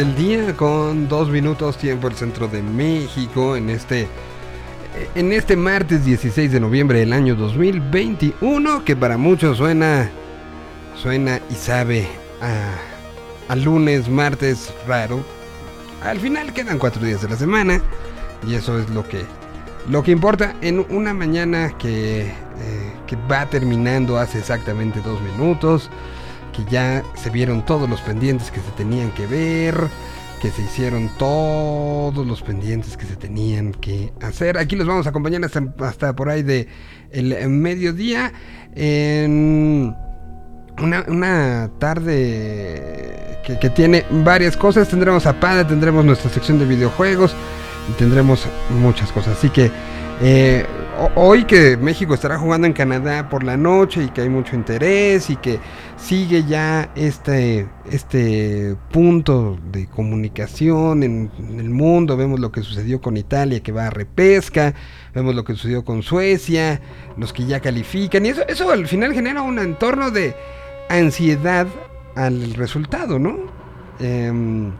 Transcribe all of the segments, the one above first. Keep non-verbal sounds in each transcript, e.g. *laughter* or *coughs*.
del día con dos minutos tiempo el centro de México en este en este martes 16 de noviembre del año 2021 que para muchos suena suena y sabe a, lunes, martes raro. Al final quedan cuatro días de la semana y eso es lo que lo que importa en una mañana que, eh, que va terminando hace exactamente dos minutos que ya se vieron todos los pendientes que se tenían que ver, que se hicieron todos los pendientes que se tenían que hacer. Aquí los vamos a acompañar hasta, por ahí de el mediodía en una, tarde que, que, tiene varias cosas. Tendremos a Pada, tendremos nuestra sección de videojuegos tendremos muchas cosas. Así que eh, hoy que México estará jugando en Canadá por la noche y que hay mucho interés y que sigue ya este, este punto de comunicación en, el mundo, vemos lo que sucedió con Italia que va a repesca, vemos lo que sucedió con Suecia, los que ya califican. Y eso, eso al final genera un entorno de ansiedad al resultado, ¿no? Em,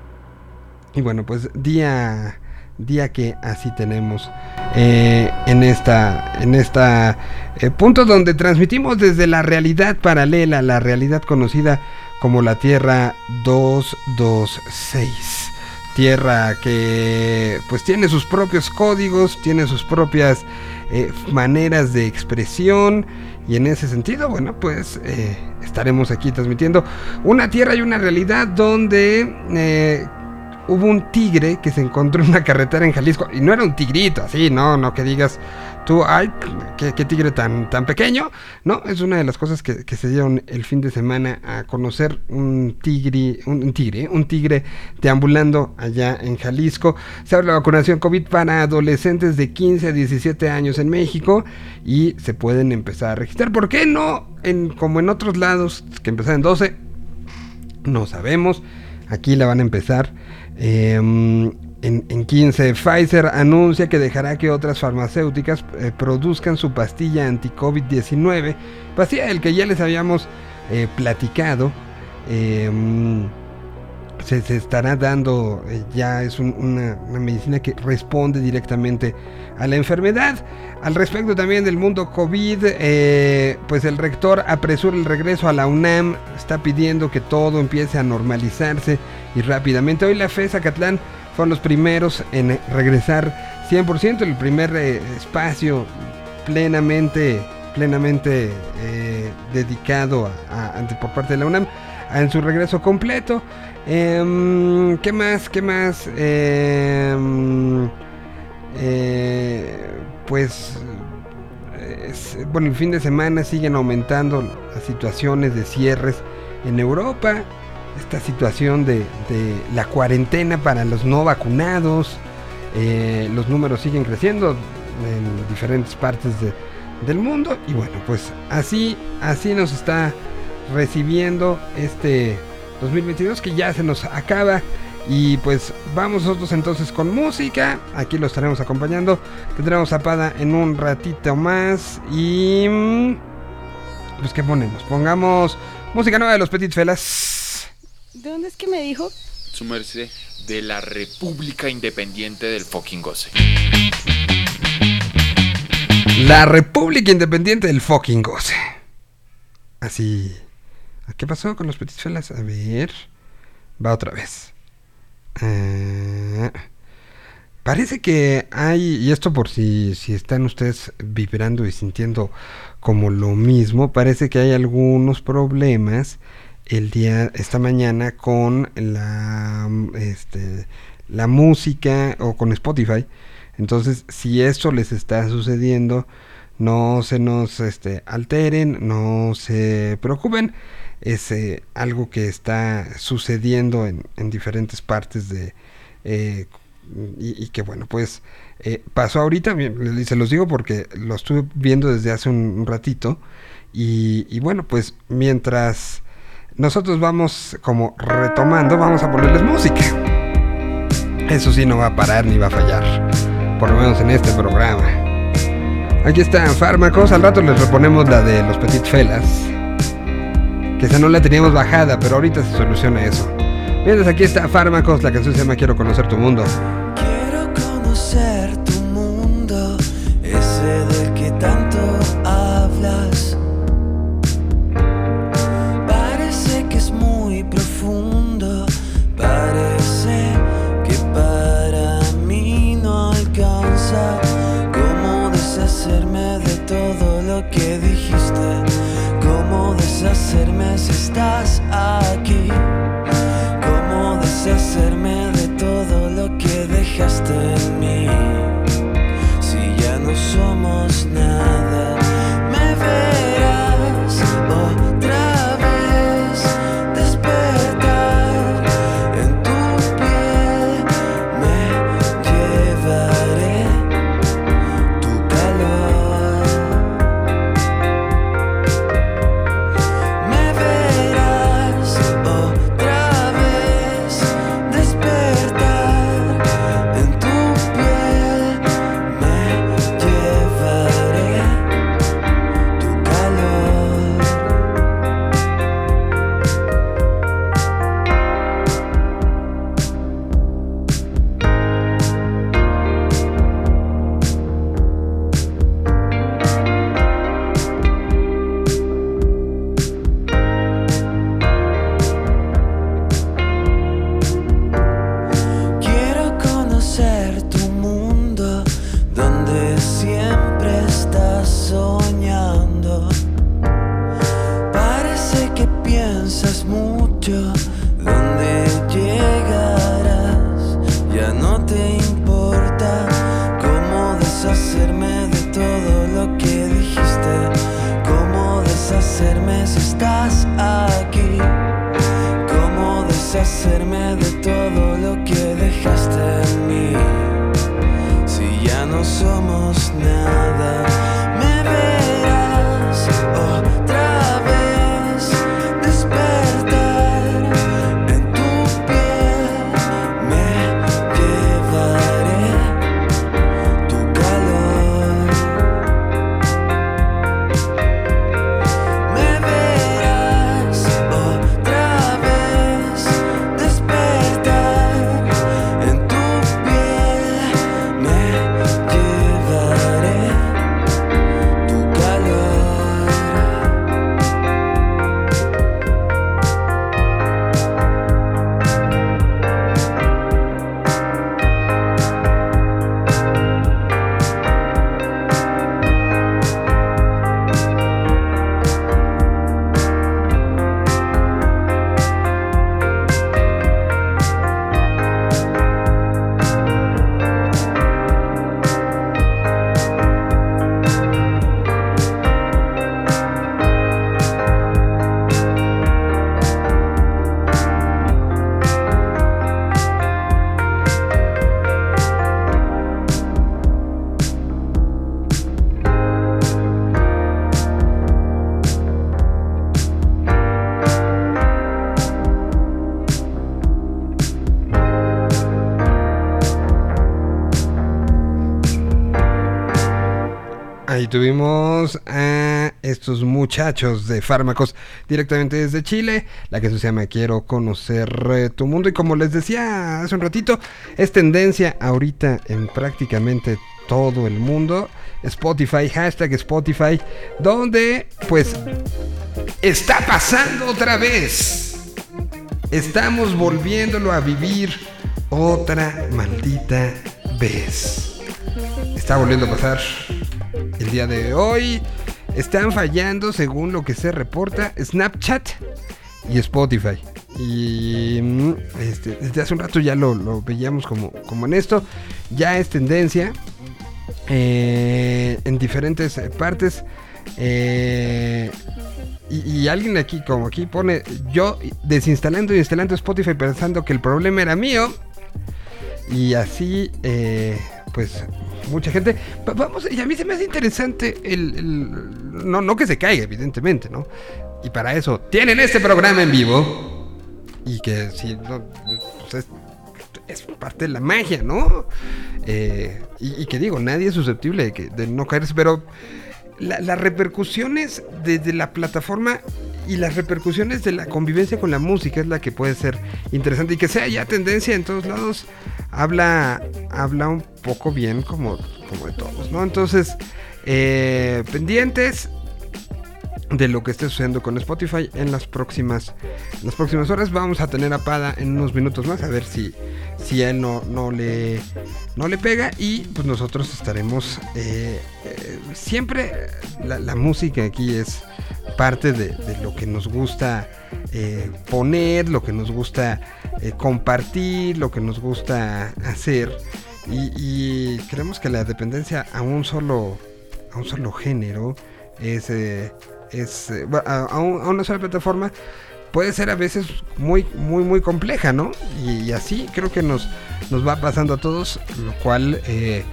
y bueno, pues día día que así tenemos eh, en esta en esta eh, punto donde transmitimos desde la realidad paralela la realidad conocida como la Tierra 226 tierra que pues tiene sus propios códigos tiene sus propias eh, maneras de expresión y en ese sentido bueno pues estaremos aquí transmitiendo una tierra y una realidad donde hubo un tigre que se encontró en una carretera en Jalisco. Y no era un tigrito, así, no, no que digas tú, ay, qué, tigre tan, tan pequeño. No, es una de las cosas que, se dieron el fin de semana a conocer un tigre, un, tigre, un tigre deambulando allá en Jalisco. Se abre la vacunación COVID para adolescentes de 15 a 17 años en México y se pueden empezar a registrar. ¿Por qué no? Como en otros lados que empezaron en 12, no sabemos. Aquí la van a empezar Em, en, 15, Pfizer anuncia que dejará que otras farmacéuticas eh, produzcan su pastilla anti-COVID-19, pastilla del que ya les habíamos eh, platicado. Em, se, estará dando, eh, ya es una, medicina que responde directamente a la enfermedad. Al respecto también del mundo COVID, pues el rector apresura el regreso a la UNAM, está pidiendo que todo empiece a normalizarse y rápidamente. Hoy la FE Zacatlán fueron los primeros en regresar 100%, el primer eh, espacio plenamente, plenamente eh, dedicado a, por parte de la UNAM en su regreso completo. Em, ¿Qué más? ¿Qué más? Em, eh, pues bueno, el fin de semana siguen aumentando las situaciones de cierres en Europa esta situación de, la cuarentena para los no vacunados. Eh, los números siguen creciendo en diferentes partes del mundo. Y bueno, pues así, así nos está recibiendo este 2022 que ya se nos acaba. Y pues vamos nosotros entonces con música. Aquí lo estaremos acompañando. Tendremos zapada en un ratito más. Y... Mm, pues ¿qué ponemos? Pongamos música nueva de los Petit Felas. ¿De dónde es que me dijo? Su merced, de la República Independiente del fucking goce. La República Independiente del fucking goce. Así. ¿Qué pasó con los Petit Felas? A ver. Va otra vez. Eh, parece que hay, y esto por si, si están ustedes vibrando y sintiendo como lo mismo, parece que hay algunos problemas el día, esta mañana con la, este, la música o con Spotify. Entonces, si esto les está sucediendo, no se nos este, alteren, no se preocupen. Es eh, algo que está sucediendo en, en diferentes partes de... Eh, y, que bueno, pues eh, pasó ahorita, se los digo porque lo estuve viendo desde hace un, ratito. Y, y, bueno, pues mientras nosotros vamos como retomando, vamos a ponerles música. Eso sí no va a parar ni va a fallar, por lo menos en este programa. Aquí están fármacos, al rato les reponemos la de los Petit Felas. Que esa no la teníamos bajada, pero ahorita se soluciona eso. Mientras aquí está Fármacos, la canción se llama Quiero conocer tu mundo. Que dijiste, cómo deshacerme si estás aquí. Cómo deshacerme tuvimos a estos muchachos de fármacos directamente desde Chile. La que se llama Quiero conocer tu mundo. Y como les decía hace un ratito, es tendencia ahorita en prácticamente todo el mundo. Spotify, hashtag Spotify, donde pues está pasando otra vez. Estamos volviéndolo a vivir otra maldita vez. Está volviendo a pasar el día de hoy. Están fallando, según lo que se reporta, Snapchat y Spotify. Y mm, este, desde hace un rato ya lo, veíamos como, en esto. Ya es tendencia eh, en diferentes eh, partes. Eh, y, alguien aquí, como aquí pone, yo desinstalando y instalando Spotify pensando que el problema era mío. Y así, pues, mucha gente. Va- Vamos, y a mí se me hace interesante el, no, no que se caiga, evidentemente, ¿no? Y para eso tienen este programa en vivo. Y que si no, pues es, parte de la magia, ¿no? Eh, y, y que digo, nadie es susceptible de, que, de no caerse, pero la- las repercusiones desde la plataforma y las repercusiones de la convivencia con la música es la que puede ser interesante y que sea ya tendencia en todos lados habla habla un poco bien como, como de todos, ¿no? Entonces, eh, pendientes de lo que esté sucediendo con Spotify en las próximas las próximas horas. Vamos a tener a Pada en unos minutos más a ver si si a él no, no le no le pega. Y pues nosotros estaremos eh, eh, siempre la, música aquí es parte de, lo que nos gusta eh, poner lo que nos gusta compartir lo que nos gusta hacer. Y, y creemos que la dependencia a un solo a un solo género es es bueno, a, a un- a una sola plataforma puede ser a veces muy muy muy compleja no y, así creo que nos nos va pasando a todos lo cual eh,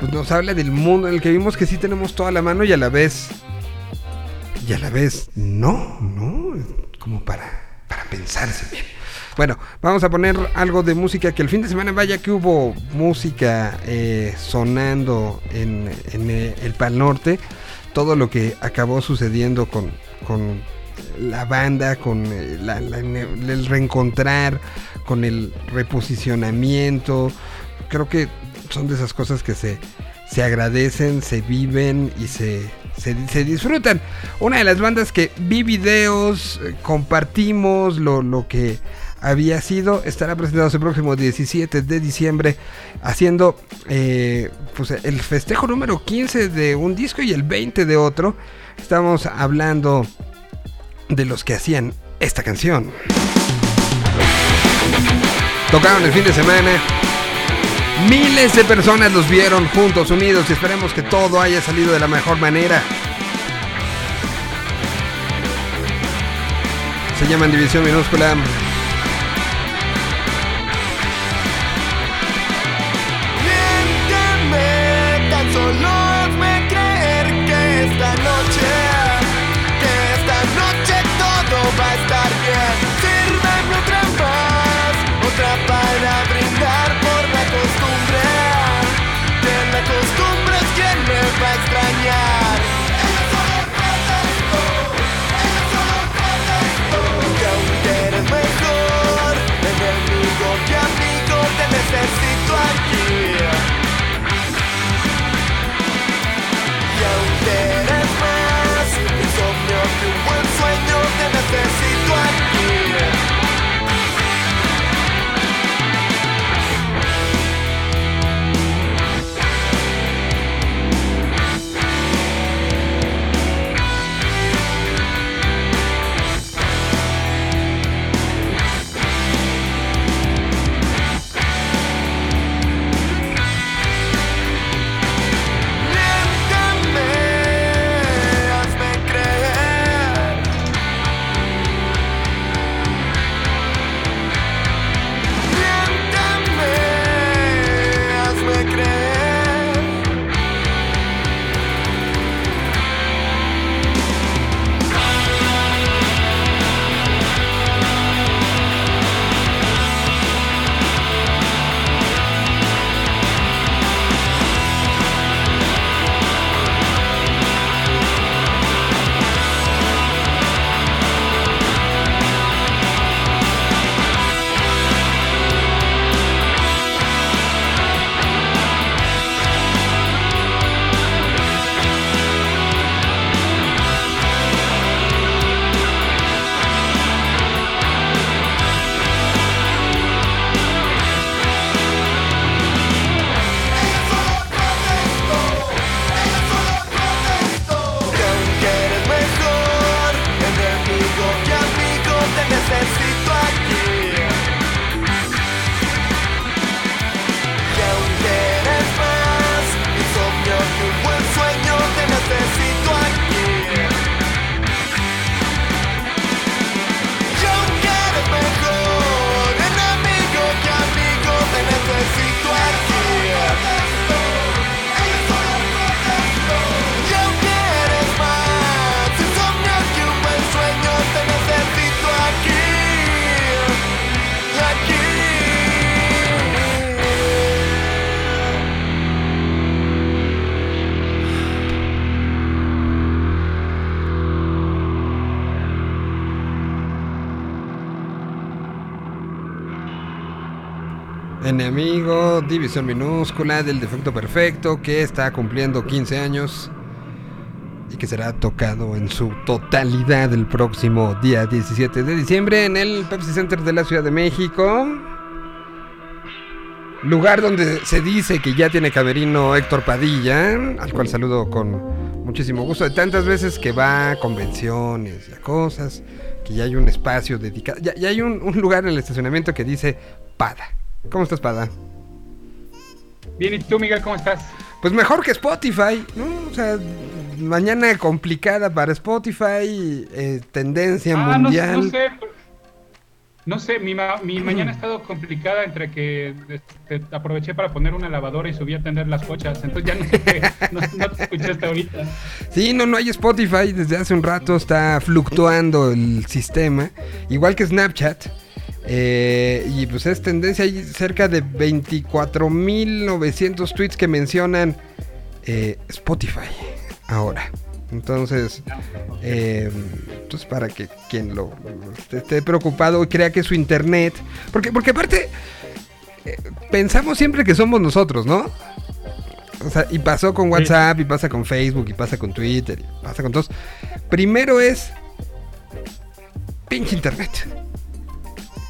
pues nos habla del mundo en el que vivimos que sí tenemos toda la mano y a la vez y a la vez no no como para para pensarse bien. Bueno, vamos a poner algo de música que el fin de semana vaya que hubo música eh, sonando en, en, eh, el Pal Norte. Todo lo que acabó sucediendo con, con la banda, con eh, el reencontrar, con el reposicionamiento. Creo que son de esas cosas que se, se agradecen, se viven y se, se, se disfrutan. Una de las bandas que vi videos, eh, compartimos lo, lo que había sido, estará presentado el próximo 17 de diciembre haciendo eh, pues, el festejo número 15 de un disco y el 20 de otro. Estamos hablando de los que hacían esta canción. Tocaron el fin de semana. Miles de personas los vieron juntos, unidos y esperemos que todo haya salido de la mejor manera. Se llaman División Minúscula. División minúscula del defecto perfecto que está cumpliendo 15 años y que será tocado en su totalidad el próximo día 17 de diciembre en el Pepsi Center de la Ciudad de México. Lugar donde se dice que ya tiene camerino Héctor Padilla, al cual saludo con muchísimo gusto. De tantas veces que va a convenciones y a cosas, que ya hay un espacio dedicado. Ya, ya hay un, un lugar en el estacionamiento que dice Pada. ¿Cómo estás, Pada? Bien, ¿y tú, Miguel, cómo estás? Pues mejor que Spotify, ¿no? O sea, mañana complicada para Spotify, eh, tendencia Ah, no, mundial. no sé. No sé, mi, ma- mi mañana ha estado complicada entre que este, aproveché para poner una lavadora y subí a tender las cochas. Entonces ya no no, no te escuché hasta ahorita. Sí, no, no hay Spotify. Desde hace un rato está fluctuando el sistema. Igual que Snapchat. Eh, y pues es tendencia. Hay cerca de 24.900 tweets que mencionan eh, Spotify ahora. Entonces, eh, entonces para que quien lo esté, preocupado y crea que su internet. Porque, porque aparte, eh, pensamos siempre que somos nosotros, ¿no? O sea, y pasó con WhatsApp, y pasa con Facebook, y pasa con Twitter, y pasa con todos. Primero es pinche internet.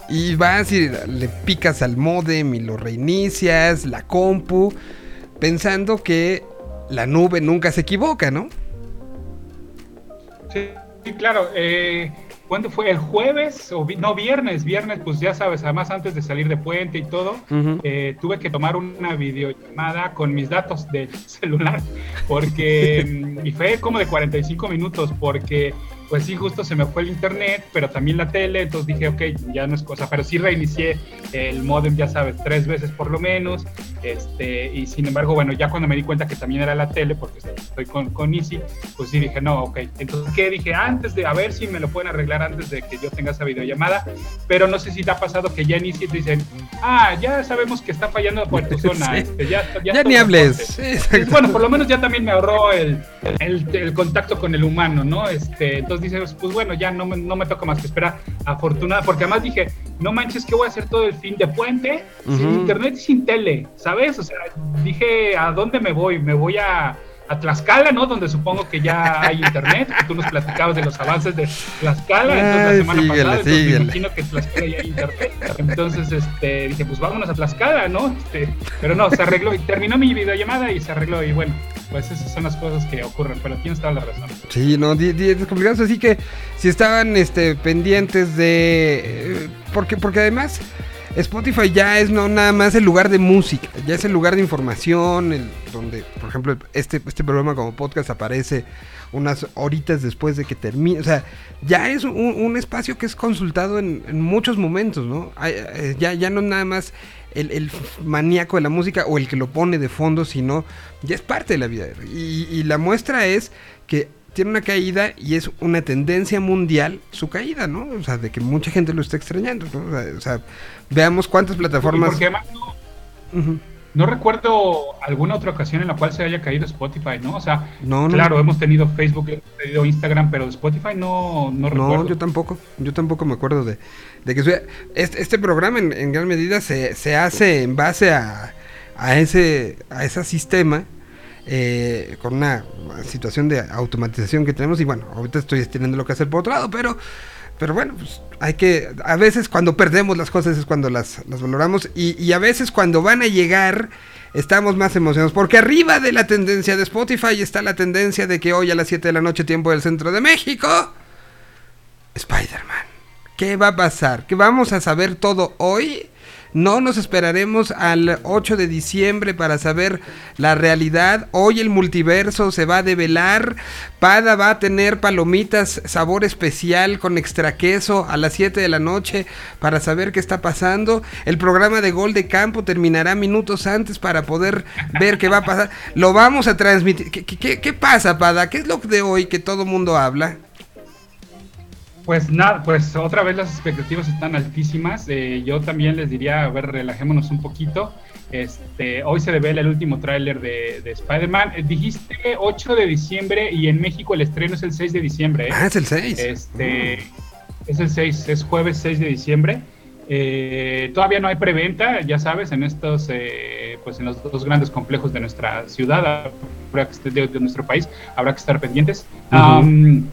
Y vas y le picas al modem y lo reinicias, la compu, pensando que la nube nunca se equivoca, ¿no? Sí, sí, claro. Eh, ¿Cuándo fue? ¿El jueves? O vi- no, viernes. Viernes, pues ya sabes, además antes de salir de puente y todo, eh, tuve que tomar una videollamada con mis datos del *laughs* celular. Porque. mm, y fue como de 45 minutos, porque. Pues sí, justo se me fue el internet, pero también la tele, entonces dije, ok, ya no es cosa, pero sí reinicié el modem, ya sabes, tres veces por lo menos, este, y sin embargo, bueno, ya cuando me di cuenta que también era la tele, porque estoy con, con Easy, pues sí dije, no, ok. Entonces, ¿qué dije? Antes de, a ver si me lo pueden arreglar antes de que yo tenga esa videollamada, pero no sé si te ha pasado que ya en Easy te dicen, ah, ya sabemos que está fallando por tu *laughs* zona, Sí. este, ya, ya, Ya ni hables. corte". Sí, Sí, exacto. Bueno, por lo menos ya también me ahorró el, el, el contacto con el humano, ¿no? Este, entonces dices, pues bueno, ya no me, no me toca más que esperar. Afortunada, porque además dije, no manches, que voy a hacer todo el fin de puente sin internet y sin tele, ¿sabes? O sea, dije, ¿a dónde me voy? Me voy a, a Tlaxcala, ¿no? Donde supongo que ya hay internet. Tú nos platicabas de los avances de Tlaxcala, entonces la Ay, semana síguele, pasada, entonces me imagino que en Tlaxcala ya hay internet. Entonces, este, dije, pues vámonos a Tlaxcala, ¿no? Este, pero no, se arregló y terminó mi videollamada y se arregló y bueno, pues esas son las cosas que ocurren, pero tienes toda la razón. Sí, no, es complicado. Así que si estaban este, pendientes de. eh, porque, porque además Spotify ya es no nada más el lugar de música, ya es el lugar de información, el, donde, por ejemplo, este, este programa como podcast aparece unas horitas después de que termine. O sea, ya es un, espacio que es consultado en, muchos momentos, ¿no? Eh, ya, ya no nada más el, el maníaco de la música o el que lo pone de fondo, sino ya es parte de la vida. Y, y la muestra es que tiene una caída y es una tendencia mundial su caída, ¿no? O sea, de que mucha gente lo está extrañando, ¿no? O sea, o sea, veamos cuántas plataformas... porque además no, no recuerdo alguna otra ocasión en la cual se haya caído Spotify, ¿no? O sea, no. claro, hemos tenido Facebook, hemos tenido Instagram, pero Spotify no, no recuerdo. No, yo tampoco. Yo tampoco me acuerdo de, de que este, este programa en, en gran medida se, se hace en base a, a ese a ese sistema eh, con una situación de automatización que tenemos. Y bueno, ahorita estoy teniendo lo que hacer por otro lado, pero pero bueno, pues hay que a veces cuando perdemos las cosas es cuando las, las valoramos. Y, y a veces cuando van a llegar estamos más emocionados. Porque arriba de la tendencia de Spotify está la tendencia de que hoy a las 7 de la noche tiempo del centro de México Spider-Man. ¿Qué va a pasar? ¿Que vamos a saber todo hoy? No nos esperaremos al 8 de diciembre para saber la realidad. Hoy el multiverso se va a develar. Pada va a tener palomitas sabor especial con extra queso a las 7 de la noche para saber qué está pasando. El programa de gol de campo terminará minutos antes para poder ver qué va a pasar. Lo vamos a transmitir. ¿Qué, qué- qué- qué pasa, Pada? ¿Qué es lo de hoy que todo mundo habla? Pues nada, pues otra vez las expectativas están altísimas. Eh, yo también les diría, a ver, relajémonos un poquito. Este, hoy se revela el último tráiler de, de Spider-Man. Eh, dijiste 8 de diciembre y en México el estreno es el 6 de diciembre. ¿eh? Ah, es el 6. Este, es el 6, es jueves 6 de diciembre. Eh, todavía no hay preventa, ya sabes, en estos, eh, pues en los dos grandes complejos de nuestra ciudad, de, de nuestro país, habrá que estar pendientes. Um,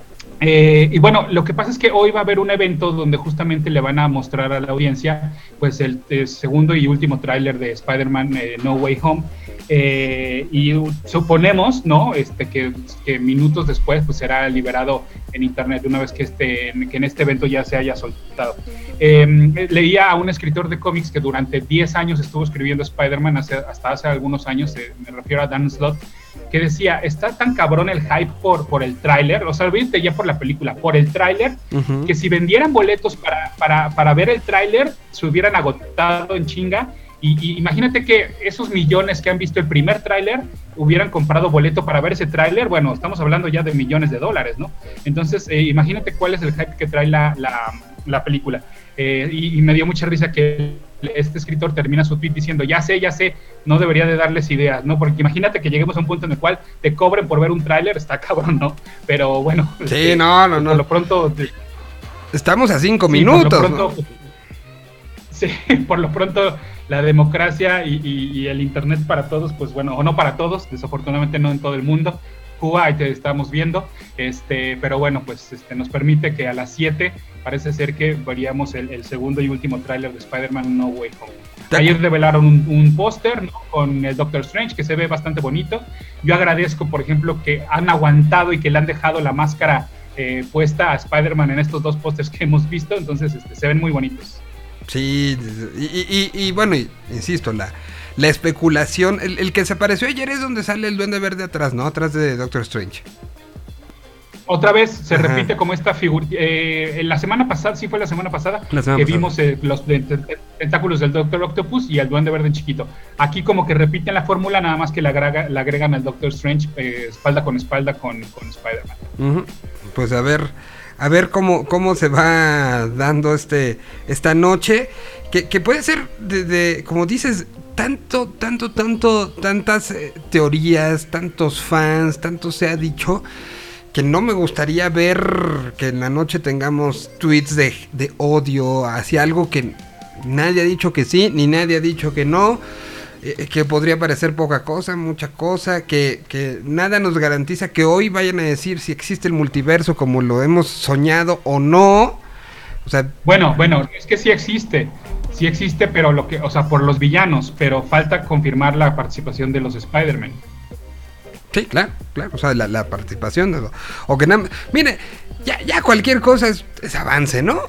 eh, y bueno, lo que pasa es que hoy va a haber un evento donde justamente le van a mostrar a la audiencia pues el, segundo y último tráiler de Spider-Man eh, No Way Home. Eh, y suponemos, ¿no? Este, que, que, minutos después pues será liberado en internet una vez que, este, que en este evento ya se haya soltado. Eh, leía a un escritor de cómics que durante 10 años estuvo escribiendo Spider-Man hasta hace algunos años, eh, me refiero a Dan Slott, que decía, está tan cabrón el hype por, por el tráiler, o sea, olvídate ya por la película, por el tráiler, uh -huh. que si vendieran boletos para, para, para ver el tráiler, se hubieran agotado en chinga y, y, imagínate que esos millones que han visto el primer tráiler hubieran comprado boleto para ver ese tráiler, bueno, estamos hablando ya de millones de dólares, ¿no? Entonces, eh, imagínate cuál es el hype que trae la, la, la película. Eh, y, y, me dio mucha risa que este escritor termina su tweet diciendo, ya sé, ya sé, no debería de darles ideas, ¿no? Porque imagínate que lleguemos a un punto en el cual te cobren por ver un tráiler, está *laughs* cabrón, ¿no? Pero bueno. Sí, este, no, no, no. Por lo pronto... Estamos a cinco sí, minutos. Por lo pronto, ¿no? *laughs* Por lo pronto la democracia y, y, y, el Internet para todos, pues bueno, o no para todos, desafortunadamente no en todo el mundo. Cuba, ahí te estamos viendo, este, pero bueno, pues este, nos permite que a las 7 parece ser que veríamos el, el segundo y último tráiler de Spider-Man No Way Home. Ayer revelaron un, un póster ¿no? con el Doctor Strange que se ve bastante bonito. Yo agradezco, por ejemplo, que han aguantado y que le han dejado la máscara eh, puesta a Spider-Man en estos dos pósters que hemos visto, entonces este, se ven muy bonitos. Sí, y, y, y bueno, insisto, la, la especulación, el, el, que se apareció ayer es donde sale el duende verde atrás, ¿no? Atrás de Doctor Strange. Otra vez se Ajá. repite como esta figura. Eh, la semana pasada, sí fue la semana pasada, la semana que pasada. vimos eh, los tentáculos del Doctor Octopus y el duende verde en chiquito. Aquí como que repiten la fórmula, nada más que le, agrega, le agregan al Doctor Strange eh, espalda con espalda con, con Spider-Man. Uh -huh. Pues a ver a ver cómo, cómo se va dando este esta noche. Que, puede ser, de, de, como dices, tanto, tanto, tanto, tantas eh, teorías, tantos fans, tanto se ha dicho que no me gustaría ver que en la noche tengamos tweets de, de odio hacia algo que nadie ha dicho que sí, ni nadie ha dicho que no. Eh, que podría parecer poca cosa, mucha cosa, que, que, nada nos garantiza que hoy vayan a decir si existe el multiverso como lo hemos soñado o no. O sea, bueno, bueno, es que sí existe, sí existe, pero lo que, o sea, por los villanos, pero falta confirmar la participación de los Spider-Man. Sí, claro, claro, o sea, la, la participación de, o que nada, mire, ya, ya cualquier cosa es, es avance, ¿no?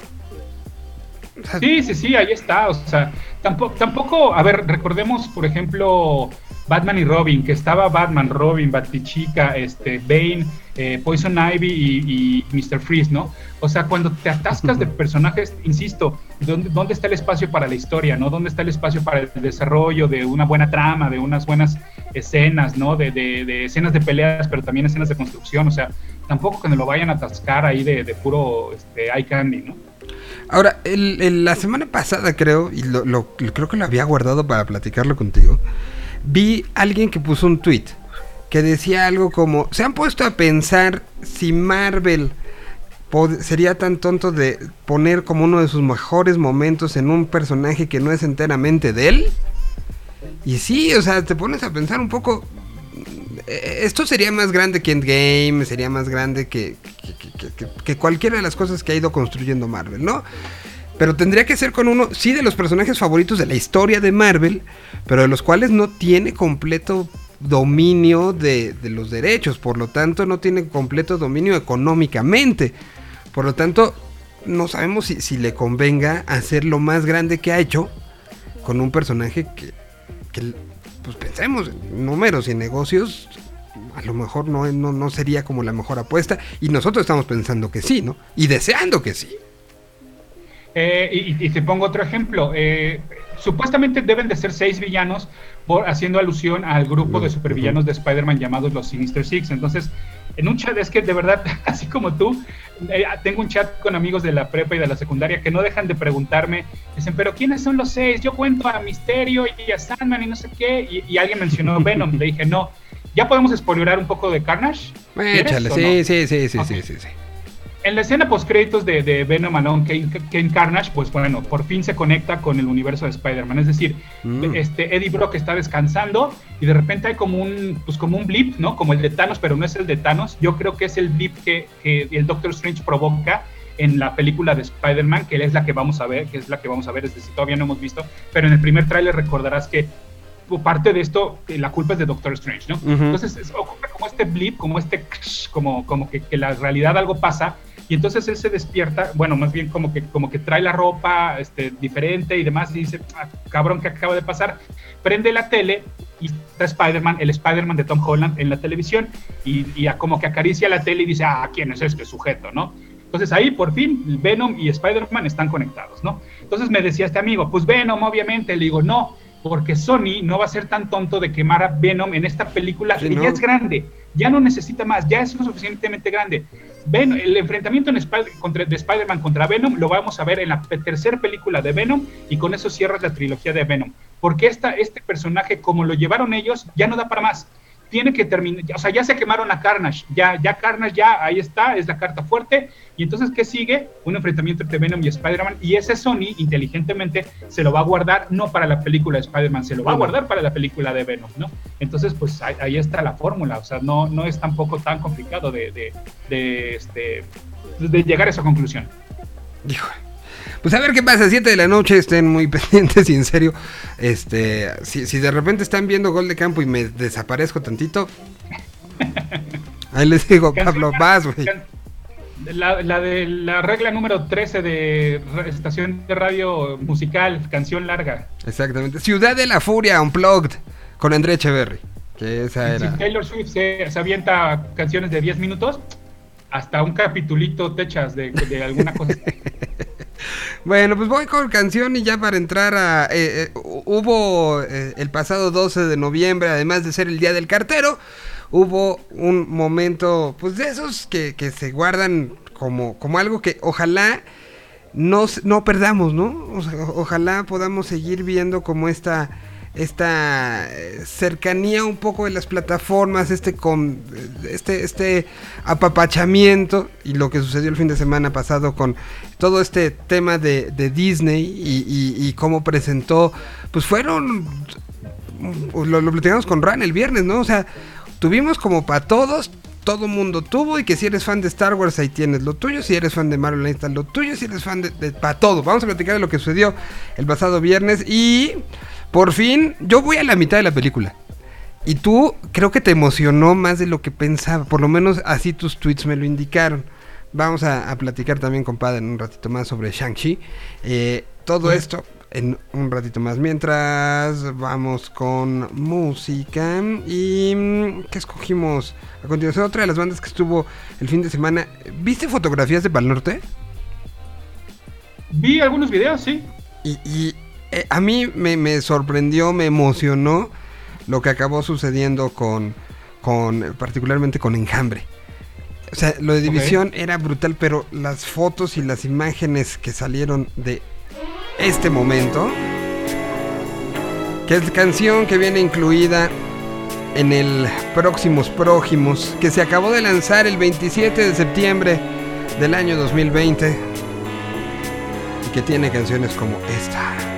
*laughs* Sí, sí, sí, ahí está, o sea, tampoco, tampoco, a ver, recordemos, por ejemplo, Batman y Robin, que estaba Batman, Robin, Batichica, este, Bane, eh, Poison Ivy y, y, Mr. Freeze, ¿no? O sea, cuando te atascas de personajes, insisto, ¿dónde, ¿dónde, está el espacio para la historia, ¿no? ¿Dónde está el espacio para el desarrollo de una buena trama, de unas buenas escenas, ¿no? De, de, de escenas de peleas, pero también escenas de construcción, o sea, tampoco que me lo vayan a atascar ahí de, de puro este, eye candy, ¿no? Ahora, el, la semana pasada creo, y lo, lo, creo que lo había guardado para platicarlo contigo, vi alguien que puso un tweet que decía algo como, se han puesto a pensar si Marvel sería tan tonto de poner como uno de sus mejores momentos en un personaje que no es enteramente de él. Y sí, o sea, te pones a pensar un poco, esto sería más grande que Endgame, sería más grande que, que, que, que, cualquiera de las cosas que ha ido construyendo Marvel, ¿no? Pero tendría que ser con uno, sí, de los personajes favoritos de la historia de Marvel, pero de los cuales no tiene completo dominio de, de los derechos, por lo tanto no tiene completo dominio económicamente. Por lo tanto, no sabemos si, si le convenga hacer lo más grande que ha hecho con un personaje que, que pues pensemos, en números y en negocios, a lo mejor no, no, no, sería como la mejor apuesta. Y nosotros estamos pensando que sí, ¿no? Y deseando que sí. Eh, y, y, te pongo otro ejemplo. Eh, supuestamente deben de ser seis villanos, por, haciendo alusión al grupo de supervillanos de Spider-Man llamados los Sinister Six. Entonces, en un chat, es que de verdad, *laughs* así como tú, eh, tengo un chat con amigos de la prepa y de la secundaria que no dejan de preguntarme, dicen, pero ¿quiénes son los seis? Yo cuento a Misterio y a Sandman y no sé qué, y, y alguien mencionó Venom, le dije, no, ¿ya podemos spoilerar un poco de Carnage? Échale, sí, no? sí, sí, sí, okay. sí, sí, sí. En la escena post créditos de, de Venom Alone, Kane, Kane Carnage, pues bueno, por fin se conecta con el universo de Spider-Man. Es decir, Mm. este Eddie Brock está descansando y de repente hay como un, pues como un blip, ¿no? Como el de Thanos, pero no es el de Thanos. Yo creo que es el blip que, que el Doctor Strange provoca en la película de Spider-Man, que es la que vamos a ver, que es la que vamos a ver, es decir, todavía no hemos visto, pero en el primer tráiler recordarás que parte de esto, la culpa es de Doctor Strange, ¿no? Ujú. Entonces es- ocurre como este blip, como este, como, como que, que la realidad algo pasa y entonces él se despierta, bueno, más bien como que, como que trae la ropa este, diferente y demás y dice, "Ah, cabrón, ¿qué acaba de pasar? Prende la tele y está Spider-Man, el Spider-Man de Tom Holland en la televisión y, y a- como que acaricia la tele y dice, ah, ¿quién es este sujeto, no? Entonces ahí por fin Venom y Spider-Man están conectados, ¿no? Entonces me decía este amigo, pues Venom obviamente, le digo, no, porque Sony no va a ser tan tonto de quemar a Venom en esta película Sí, que no. ya es grande, ya no necesita más, ya es lo suficientemente grande. El enfrentamiento en contra- de Spider-Man contra Venom lo vamos a ver en la tercera película de Venom y con eso cierras la trilogía de Venom. Porque esta, este personaje, como lo llevaron ellos, ya no da para más. Tiene que terminar, o sea, ya se quemaron a Carnage, ya, ya Carnage, ya ahí está, es la carta fuerte. Y entonces, ¿qué sigue? Un enfrentamiento entre Venom y Spider-Man. Y ese Sony, inteligentemente, se lo va a guardar no para la película de Spider-Man, se lo va a guardar para la película de Venom, ¿no? Entonces, pues ahí, ahí está la fórmula, o sea, no, no es tampoco tan complicado de, de, de, este, de llegar a esa conclusión. Híjole. Pues a ver qué pasa, 7 de la noche, estén muy *laughs* pendientes y en serio, este, si, si de repente están viendo gol de campo y me desaparezco tantito, ahí les digo, Pablo, vas, güey. La, la de la regla número 13 de estación de radio musical, canción larga. Exactamente. Ciudad de la Furia, Unplugged, con André Echeverry, que esa Si era. Taylor Swift se, se avienta canciones de 10 minutos, hasta un capitulito te echas de, de alguna cosa. *laughs* Bueno, pues voy con canción y ya para entrar a... eh, eh, hu- hubo eh, el pasado 12 de noviembre, además de ser el Día del Cartero, hubo un momento, pues de esos que, se guardan como, como algo que ojalá no, no perdamos, ¿no? O sea, ojalá podamos seguir viendo como esta, esta eh, cercanía un poco de las plataformas, este, con, este, este apapachamiento y lo que sucedió el fin de semana pasado con todo este tema de, de Disney y, y- y cómo presentó, pues fueron, lo, lo platicamos con Ran el viernes, ¿no? O sea, tuvimos como para todos, todo mundo tuvo y que si eres fan de Star Wars ahí tienes lo tuyo, si eres fan de Marvel ahí está lo tuyo, si eres fan de, para todo. Vamos a platicar de lo que sucedió el pasado viernes y por fin yo voy a la mitad de la película. Y tú creo que te emocionó más de lo que pensaba, por lo menos así tus tweets me lo indicaron. Vamos a, a platicar también, compadre, en un ratito más sobre Shang-Chi. Eh, todo esto en un ratito más. Mientras vamos con música. ¿Y mm, qué escogimos? A continuación, otra de las bandas que estuvo el fin de semana. ¿Viste fotografías de Pal Norte? Vi algunos videos, sí. Y, y, eh, a mí me, me sorprendió, me emocionó lo que acabó sucediendo con, con particularmente con Enjambre. O sea, lo de División era brutal, pero las fotos y las imágenes que salieron de este momento, que es canción que viene incluida en el Próximos Prójimos, que se acabó de lanzar el 27 de septiembre del año 2020 y que tiene canciones como esta.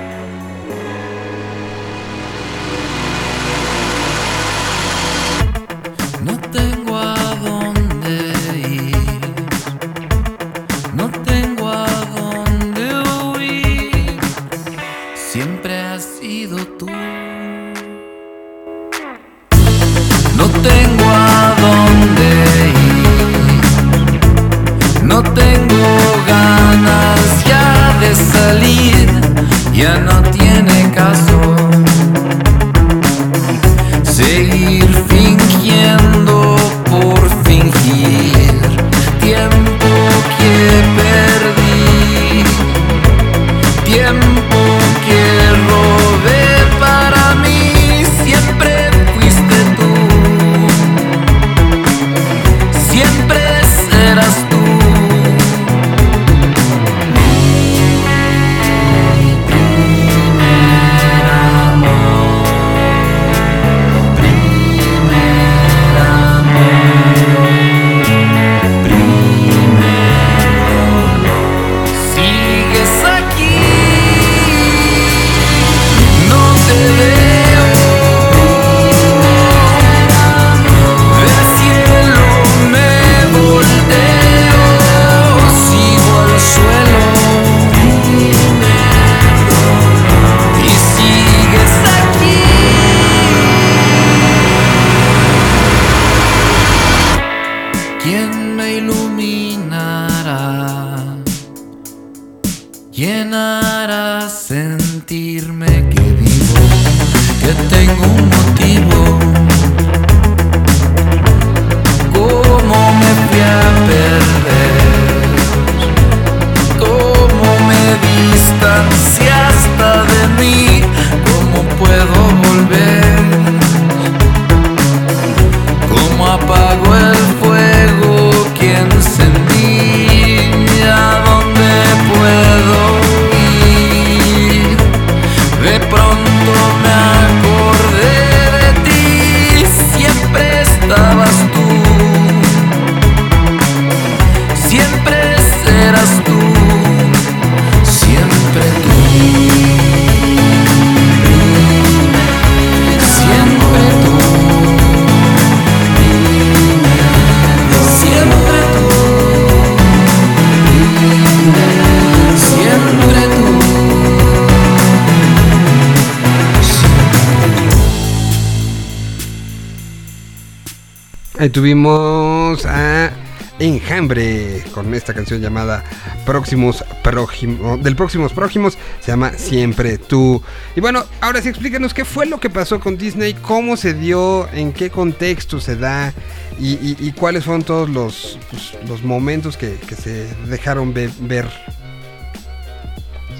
Tuvimos a Enjambre con esta canción llamada Próximos Prójimos. Del Próximos Prójimos se llama Siempre Tú. Y bueno, ahora sí explícanos qué fue lo que pasó con Disney, cómo se dio, en qué contexto se da y, cuáles fueron todos los, pues, los momentos que, que se dejaron ve- ver.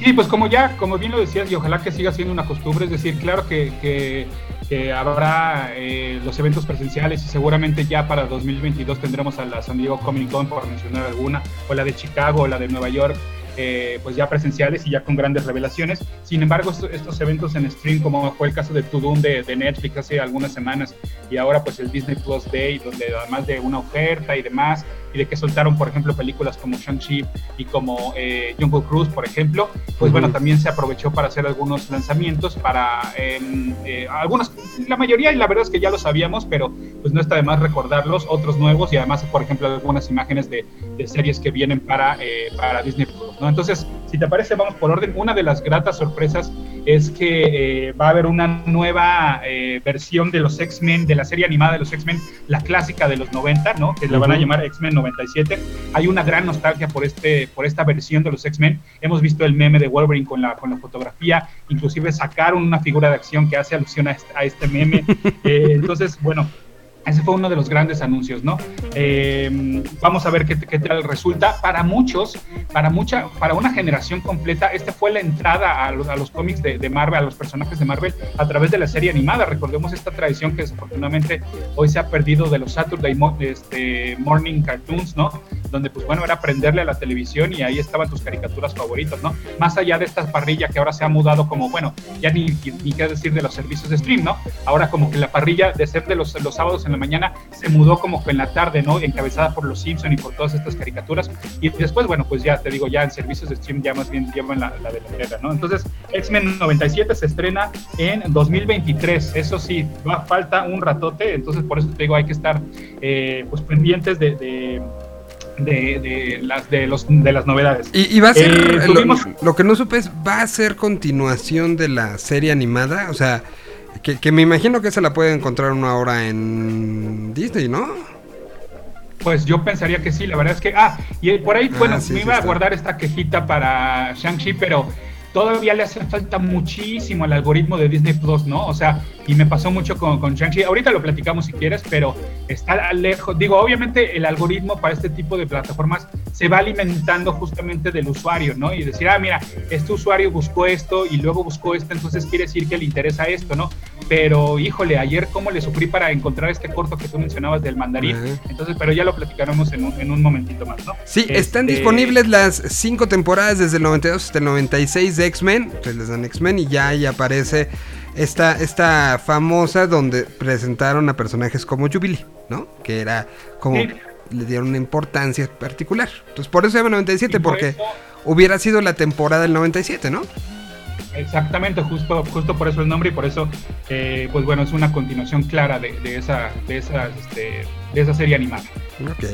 Sí, pues como ya, como bien lo decías, y ojalá que siga siendo una costumbre, es decir, claro que- que habrá eh, los eventos presenciales y seguramente ya para 2022 tendremos a la San Diego Comic Con, por mencionar alguna, o la de Chicago, o la de Nueva York, eh, pues ya presenciales y ya con grandes revelaciones. Sin embargo, esto- estos eventos en stream, como fue el caso de de, de Netflix hace algunas semanas, y ahora pues el Disney Plus Day, donde además de una oferta y demás, y de que soltaron, por ejemplo, películas como Shang-Chi y como eh, Jungle Cruise, por ejemplo, pues bueno, también se aprovechó para hacer algunos lanzamientos para em, eh, algunos, la mayoría, y la verdad es que ya lo sabíamos, pero pues no está de más recordarlos, otros nuevos y además, por ejemplo, algunas imágenes de, de series que vienen para, eh, para Disney Plus, ¿no? Entonces, si te parece, vamos por orden. Una de las gratas sorpresas es que eh, va a haber una nueva eh, versión de los X-Men, de la serie animada de los X-Men, la clásica de los 90, ¿no? Que la van a llamar X-Men 97. Hay una gran nostalgia por, este, por esta versión de los X-Men. Hemos visto el meme de Wolverine con la, con la fotografía, inclusive sacaron una figura de acción que hace alusión a este, a este meme. *laughs* Eh, entonces, bueno, ese fue uno de los grandes anuncios, ¿no? Eh, vamos a ver qué, tal resulta. Para muchos, para mucha, para una generación completa, esta fue la entrada a los, a los cómics de, Marvel, a los personajes de Marvel, a través de la serie animada. Recordemos esta tradición que desafortunadamente hoy se ha perdido de los Saturday este, Morning Cartoons, ¿no? Donde, pues bueno, era prenderle a la televisión y ahí estaban tus caricaturas favoritas, ¿no? Más allá de esta parrilla que ahora se ha mudado como, bueno, ya ni, ni qué decir de los servicios de stream, ¿no? Ahora como que la parrilla de ser de los, los sábados en la mañana se mudó como que en la tarde, ¿no? Encabezada por los Simpson y por todas estas caricaturas. Y después, bueno, pues ya te digo, ya en servicios de stream ya más bien llevan la, la delantera, ¿no? Entonces, X-Men 97 se estrena en 2023. Eso sí, va, falta un ratote, entonces por eso te digo, hay que estar eh, pues pendientes de, de, de- de las, de, los, de las novedades. Y, y va a ser, Eh, lo, lo que no supe es, ¿va a ser continuación de la serie animada? O sea, que, que me imagino que se la puede encontrar una hora en Disney, ¿no? Pues yo pensaría que sí, la verdad es que. Ah, y por ahí, Ah, bueno, sí, me sí iba a guardar esta quejita para Shang-Chi, pero todavía le hace falta muchísimo al algoritmo de Disney Plus, ¿no? O sea, y me pasó mucho con, con Shang-Chi. Ahorita lo platicamos si quieres, pero está lejos. Digo, obviamente el algoritmo para este tipo de plataformas se va alimentando justamente del usuario, ¿no? Y decir, ah, mira, este usuario buscó esto y luego buscó esto, entonces quiere decir que le interesa esto, ¿no? Pero, híjole, ayer cómo le sufrí para encontrar este corto que tú mencionabas del mandarín. Ajá. Entonces, pero ya lo platicaremos en un, en un momentito más, ¿no? Sí, están Este, disponibles las cinco temporadas desde el 92 hasta el 96 de X-Men. Se les dan X-Men y ya ahí aparece esta, esta famosa donde presentaron a personajes como Jubilee, ¿no? Que era como Sí. le dieron una importancia particular. Entonces por eso se llama 97, Y por porque eso- hubiera sido la temporada del 97, ¿no? Exactamente, justo, justo por eso el nombre y por eso, eh, pues bueno, es una continuación clara de, de esa, de, esa, este, de esa serie animada. Ok.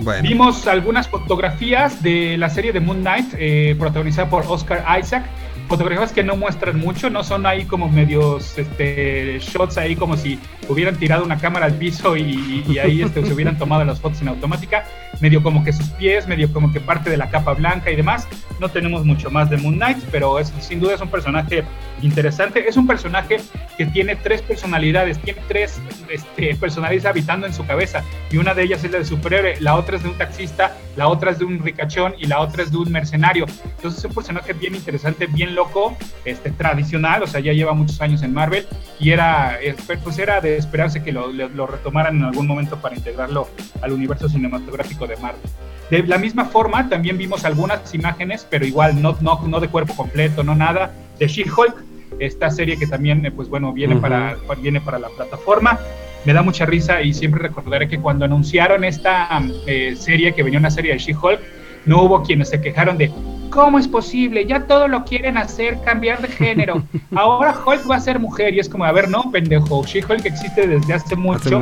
Bueno. Vimos algunas fotografías de la serie de Moon Knight, eh, protagonizada por Oscar Isaac, fotografías que no muestran mucho, no son ahí como medios este, shots ahí como si hubieran tirado una cámara al piso y, y ahí este, se hubieran tomado las fotos en automática, medio como que sus pies, medio como que parte de la capa blanca y demás. No tenemos mucho más de Moon Knight, pero es, sin duda es un personaje interesante. Es un personaje que tiene tres personalidades, tiene tres este, personalidades habitando en su cabeza y una de ellas es la de superhéroe, la otra es de un taxista, la otra es de un ricachón y la otra es de un mercenario. Entonces es un personaje bien interesante, bien loco, este, tradicional, o sea, ya lleva muchos años en Marvel y era, pues era de esperarse que lo, lo retomaran en algún momento para integrarlo al universo cinematográfico de Marvel. De la misma forma, también vimos algunas imágenes, pero igual no, no, no de cuerpo completo, no nada, de She-Hulk, esta serie que también, eh, pues bueno, viene, para, viene para la plataforma. Me da mucha risa y siempre recordaré que cuando anunciaron esta eh, serie, que venía una serie de She-Hulk, no hubo quienes se quejaron de ¿cómo es posible? Ya todo lo quieren hacer, cambiar de género. *laughs* Ahora Hulk va a ser mujer y es como, a ver, no, pendejo, She-Hulk existe desde hace mucho.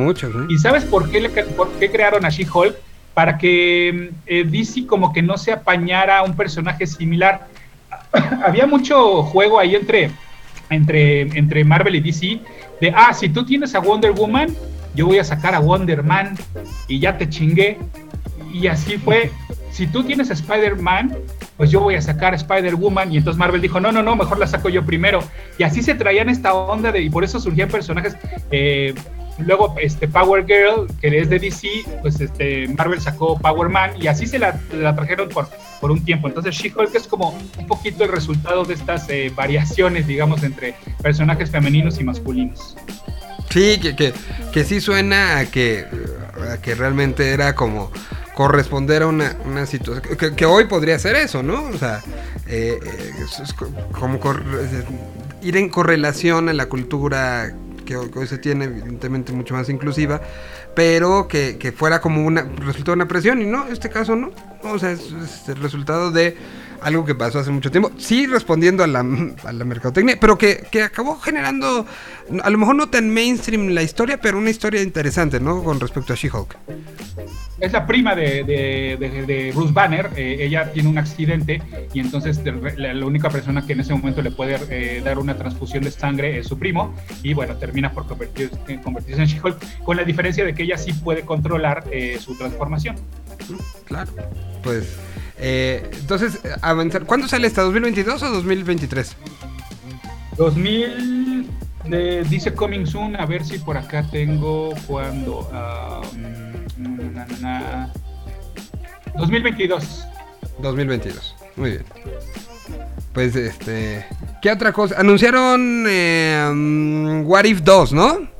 ¿Y sabes por qué, le, por qué crearon a She-Hulk? Para que eh, DC como que no se apañara a un personaje similar. *coughs* Había mucho juego ahí entre entre, entre Marvel y DC, de, ah, si tú tienes a Wonder Woman, yo voy a sacar a Wonder Man y ya te chingué. Y así fue. Si tú tienes a Spider-Man, pues yo voy a sacar a Spider-Woman. Y entonces Marvel dijo, no, no, no, mejor la saco yo primero. Y así se traían esta onda de, y por eso surgían personajes eh, Luego, este Power Girl, que es de DC, pues este Marvel sacó Power Man y así se la, trajeron por, por un tiempo. Entonces, She-Hulk es como un poquito el resultado de estas eh, variaciones, digamos, entre personajes femeninos y masculinos. Sí, que, que, que sí suena a que, que realmente era como corresponder a una, una situación que, hoy podría ser eso, ¿no? O sea, eh, eh, es como ir en correlación a la cultura que hoy, se tiene, evidentemente mucho más inclusiva, pero que, fuera como una, resultado de una presión, y no, este caso no, o sea, es, el resultado de algo que pasó hace mucho tiempo, sí respondiendo a la, a la mercadotecnia, pero que, que, acabó generando, a lo mejor no tan mainstream la historia, pero una historia interesante, ¿no? Con respecto a She-Hulk es la prima de, de, Bruce Banner. Eh, ella tiene un accidente y entonces la, única persona que en ese momento le puede eh, dar una transfusión de sangre es su primo. Y bueno, termina por convertirse, convertirse en She-Hulk, con la diferencia de que ella sí puede controlar eh, su transformación. Claro, pues. Entonces, avanzar. ¿Cuándo sale esta? ¿2022 o 2023? 2000. dice Coming Soon, a ver si por acá tengo cuando. 2022. 2022. Muy bien. Pues este. ¿Qué otra cosa? Anunciaron eh, um, What If 2, ¿no?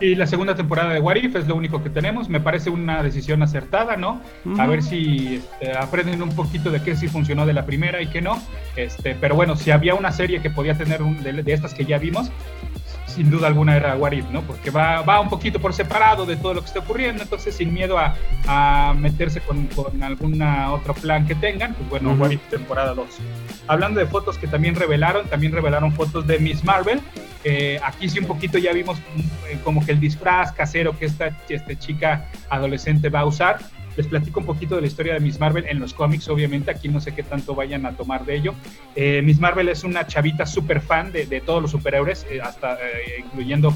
Y la segunda temporada de What If es lo único que tenemos. Me parece una decisión acertada, ¿no? A ver si este, aprenden un poquito de qué sí funcionó de la primera y qué no. Este, pero bueno, si había una serie que podía tener un, de, estas que ya vimos, sin duda alguna era What If, ¿no? Porque va, va un poquito por separado de todo lo que está ocurriendo, entonces sin miedo a, a meterse con, con algún otro plan que tengan, pues bueno, What If temporada 2. Hablando de fotos que también revelaron, también revelaron fotos de Miss Marvel. Eh, aquí sí un poquito ya vimos mm, como que el disfraz casero que esta, esta chica adolescente va a usar les platico un poquito de la historia de Miss Marvel en los cómics, obviamente, aquí no sé qué tanto vayan a tomar de ello. Eh, Miss Marvel es una chavita súper fan de, todos los superhéroes, eh, hasta eh, incluyendo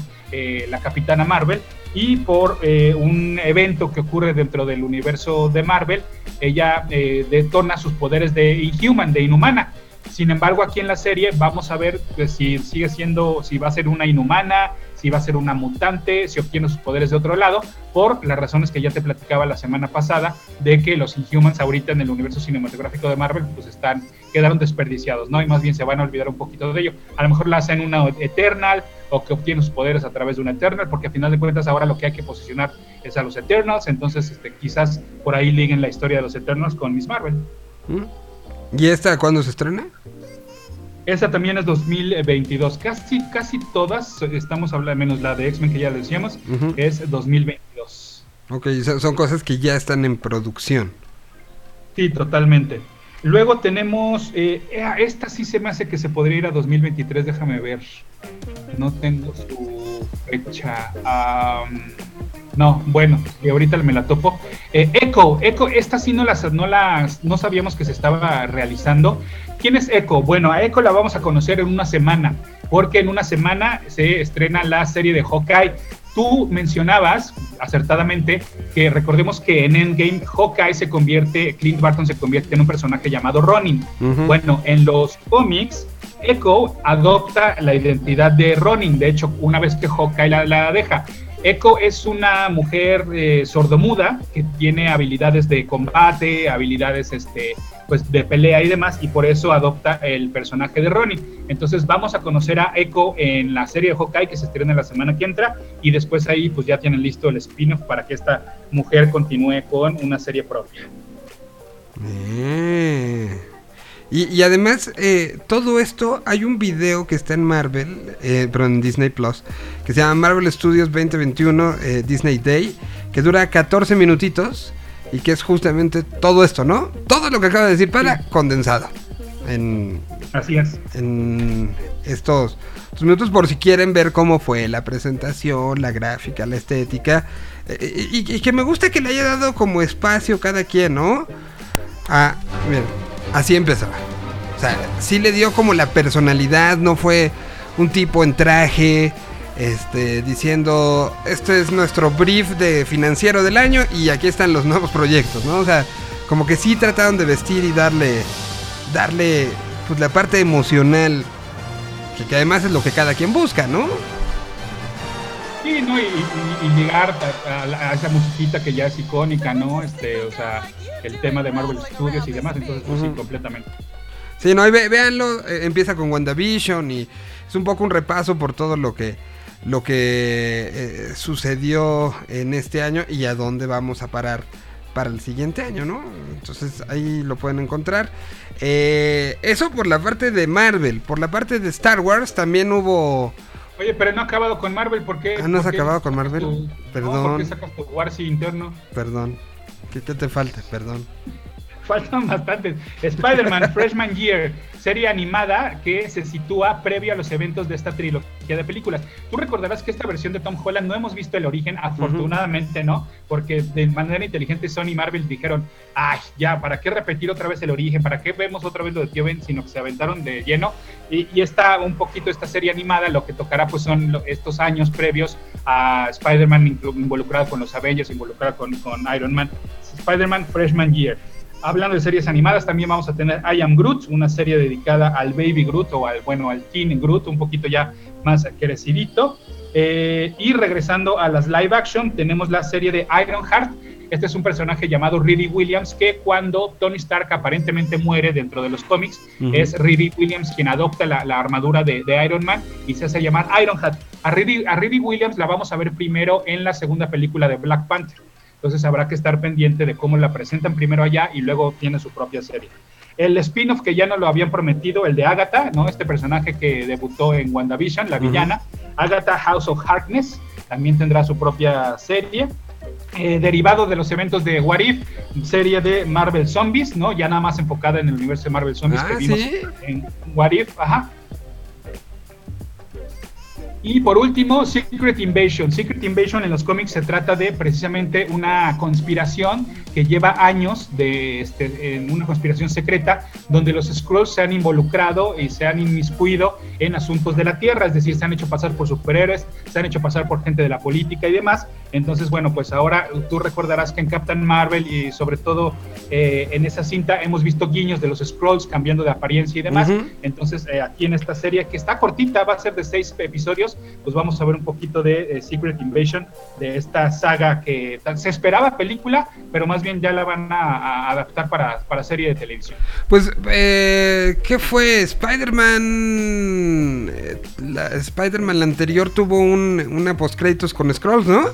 la Capitana Marvel, y por un evento que ocurre dentro del universo de Marvel, ella detona sus poderes de Inhuman, de Inhumana. Sin embargo, aquí en la serie vamos a ver pues, si sigue siendo, si va a ser una inhumana, si va a ser una mutante, si obtiene sus poderes de otro lado, por las razones que ya te platicaba la semana pasada, de que los Inhumans ahorita en el universo cinematográfico de Marvel, pues están, quedaron desperdiciados, ¿no? Y más bien se van a olvidar un poquito de ello. A lo mejor la hacen una Eternal o que obtiene sus poderes a través de una Eternal, porque a final de cuentas ahora lo que hay que posicionar es a los Eternals, entonces este, quizás por ahí liguen la historia de los Eternals con Miss Marvel. ¿Mm? ¿Y esta cuándo se estrena? Esa también es 2022. Casi, casi todas, estamos hablando, menos la de X-Men que ya decíamos, es 2022. Ok, son cosas que ya están en producción. Sí, totalmente. Luego tenemos, eh, eh, esta sí se me hace que se podría ir a 2023, déjame ver. No tengo su fecha. No, bueno, y ahorita me la topo. Eh, Echo, Echo, esta sí no las, no las, no sabíamos que se estaba realizando. ¿Quién es Echo? Bueno, a Echo la vamos a conocer en una semana, porque en una semana se estrena la serie de Hawkeye. Tú mencionabas acertadamente que recordemos que en Endgame Hawkeye se convierte, Clint Barton se convierte en un personaje llamado Ronin. Bueno, en los cómics, Echo adopta la identidad de Ronin. De hecho, una vez que Hawkeye la, la deja. Echo es una mujer eh, sordomuda que tiene habilidades de combate, habilidades este, pues, de pelea y demás, y por eso adopta el personaje de Ronin. Entonces vamos a conocer a Echo en la serie de Hawkeye que se estrena la semana que entra, y después ahí pues ya tienen listo el spin-off para que esta mujer continúe con una serie propia. Eh. Y, y además, eh, todo esto, hay un video que está en Marvel, eh, perdón, en Disney Plus, que se llama Marvel Studios 2021 eh, Disney Day, que dura 14 minutitos y que es justamente todo esto, ¿no? Todo lo que acaba de decir para condensado en, Así es. en estos, estos minutos por si quieren ver cómo fue la presentación, la gráfica, la estética. eh, y, y que me gusta que le haya dado como espacio cada quien, ¿no? Ah, miren, así empezaba. O sea, sí le dio como la personalidad, no fue un tipo en traje, este, diciendo, esto es nuestro brief de financiero del año y aquí están los nuevos proyectos, ¿no? O sea, como que sí trataron de vestir y darle, darle, pues la parte emocional, que, además es lo que cada quien busca, ¿no? Sí, ¿no? Y, y- llegar a esa musiquita que ya es icónica, ¿no? Este, o sea, el tema de Marvel Studios y demás, entonces, pues sí, Ujú. completamente. Sí, no, y ve- véanlo, eh, empieza con WandaVision y es un poco un repaso por todo lo que lo que eh, sucedió en este año y a dónde vamos a parar para el siguiente año, ¿no? Entonces ahí lo pueden encontrar. Eh, eso por la parte de Marvel, por la parte de Star Wars también hubo... Oye, pero no ha acabado con Marvel, ¿por qué? Ah, ¿no has acabado con Marvel? tu- Perdón. No, ¿por qué sacas tu Warsi interno? Perdón, ¿qué, qué te falta? Perdón. Faltan bastantes. Spider-Man *laughs* Freshman Year, serie animada que se sitúa previo a los eventos de esta trilogía de películas. Tú recordarás que esta versión de Tom Holland no hemos visto el origen, afortunadamente, ¿no? Porque de manera inteligente Sony y Marvel dijeron, ay, ya, ¿para qué repetir otra vez el origen? ¿Para qué vemos otra vez lo de Tío Ben? Sino que se aventaron de lleno. Y, y esta, un poquito esta serie animada, lo que tocará pues son estos años previos a Spider-Man involucrado con los Avengers, involucrado con, con Iron Man. Spider-Man Freshman Year. Hablando de series animadas, también vamos a tener I Am Groot, una serie dedicada al Baby Groot o al, bueno, al Teen Groot, un poquito ya más crecidito. Eh, y regresando a las live action, tenemos la serie de Ironheart. Este es un personaje llamado Riri Williams que cuando Tony Stark aparentemente muere dentro de los cómics, es Riri Williams quien adopta la, la armadura de, de Iron Man y se hace llamar Ironheart. A Riri, a Riri Williams la vamos a ver primero en la segunda película de Black Panther. Entonces habrá que estar pendiente de cómo la presentan primero allá y luego tiene su propia serie. El spin-off que ya nos lo habían prometido, el de Agatha, ¿no? Este personaje que debutó en WandaVision, la villana. Agatha House of Harkness también tendrá su propia serie. Eh, derivado de los eventos de What If, serie de Marvel Zombies, ¿no? Ya nada más enfocada en el universo de Marvel Zombies Ah, que vimos ¿sí? en What If, ajá. Y por último, Secret Invasion. Secret Invasion en los cómics se trata de precisamente una conspiración que lleva años de este, en una conspiración secreta donde los Skrulls se han involucrado y se han inmiscuido en asuntos de la Tierra, es decir, se han hecho pasar por superhéroes, se han hecho pasar por gente de la política y demás. Entonces, bueno, pues ahora tú recordarás que en Captain Marvel y sobre todo eh, en esa cinta hemos visto guiños de los Skrulls cambiando de apariencia y demás. Entonces, eh, aquí en esta serie, que está cortita, va a ser de seis episodios, pues vamos a ver un poquito de eh, Secret Invasion, de esta saga que se esperaba película, pero más bien ya la van a, a adaptar para, para serie de televisión. Pues, eh, ¿qué fue? Spider-Man. eh, la Spider-Man la anterior tuvo un, una postcréditos con Scrolls, ¿no?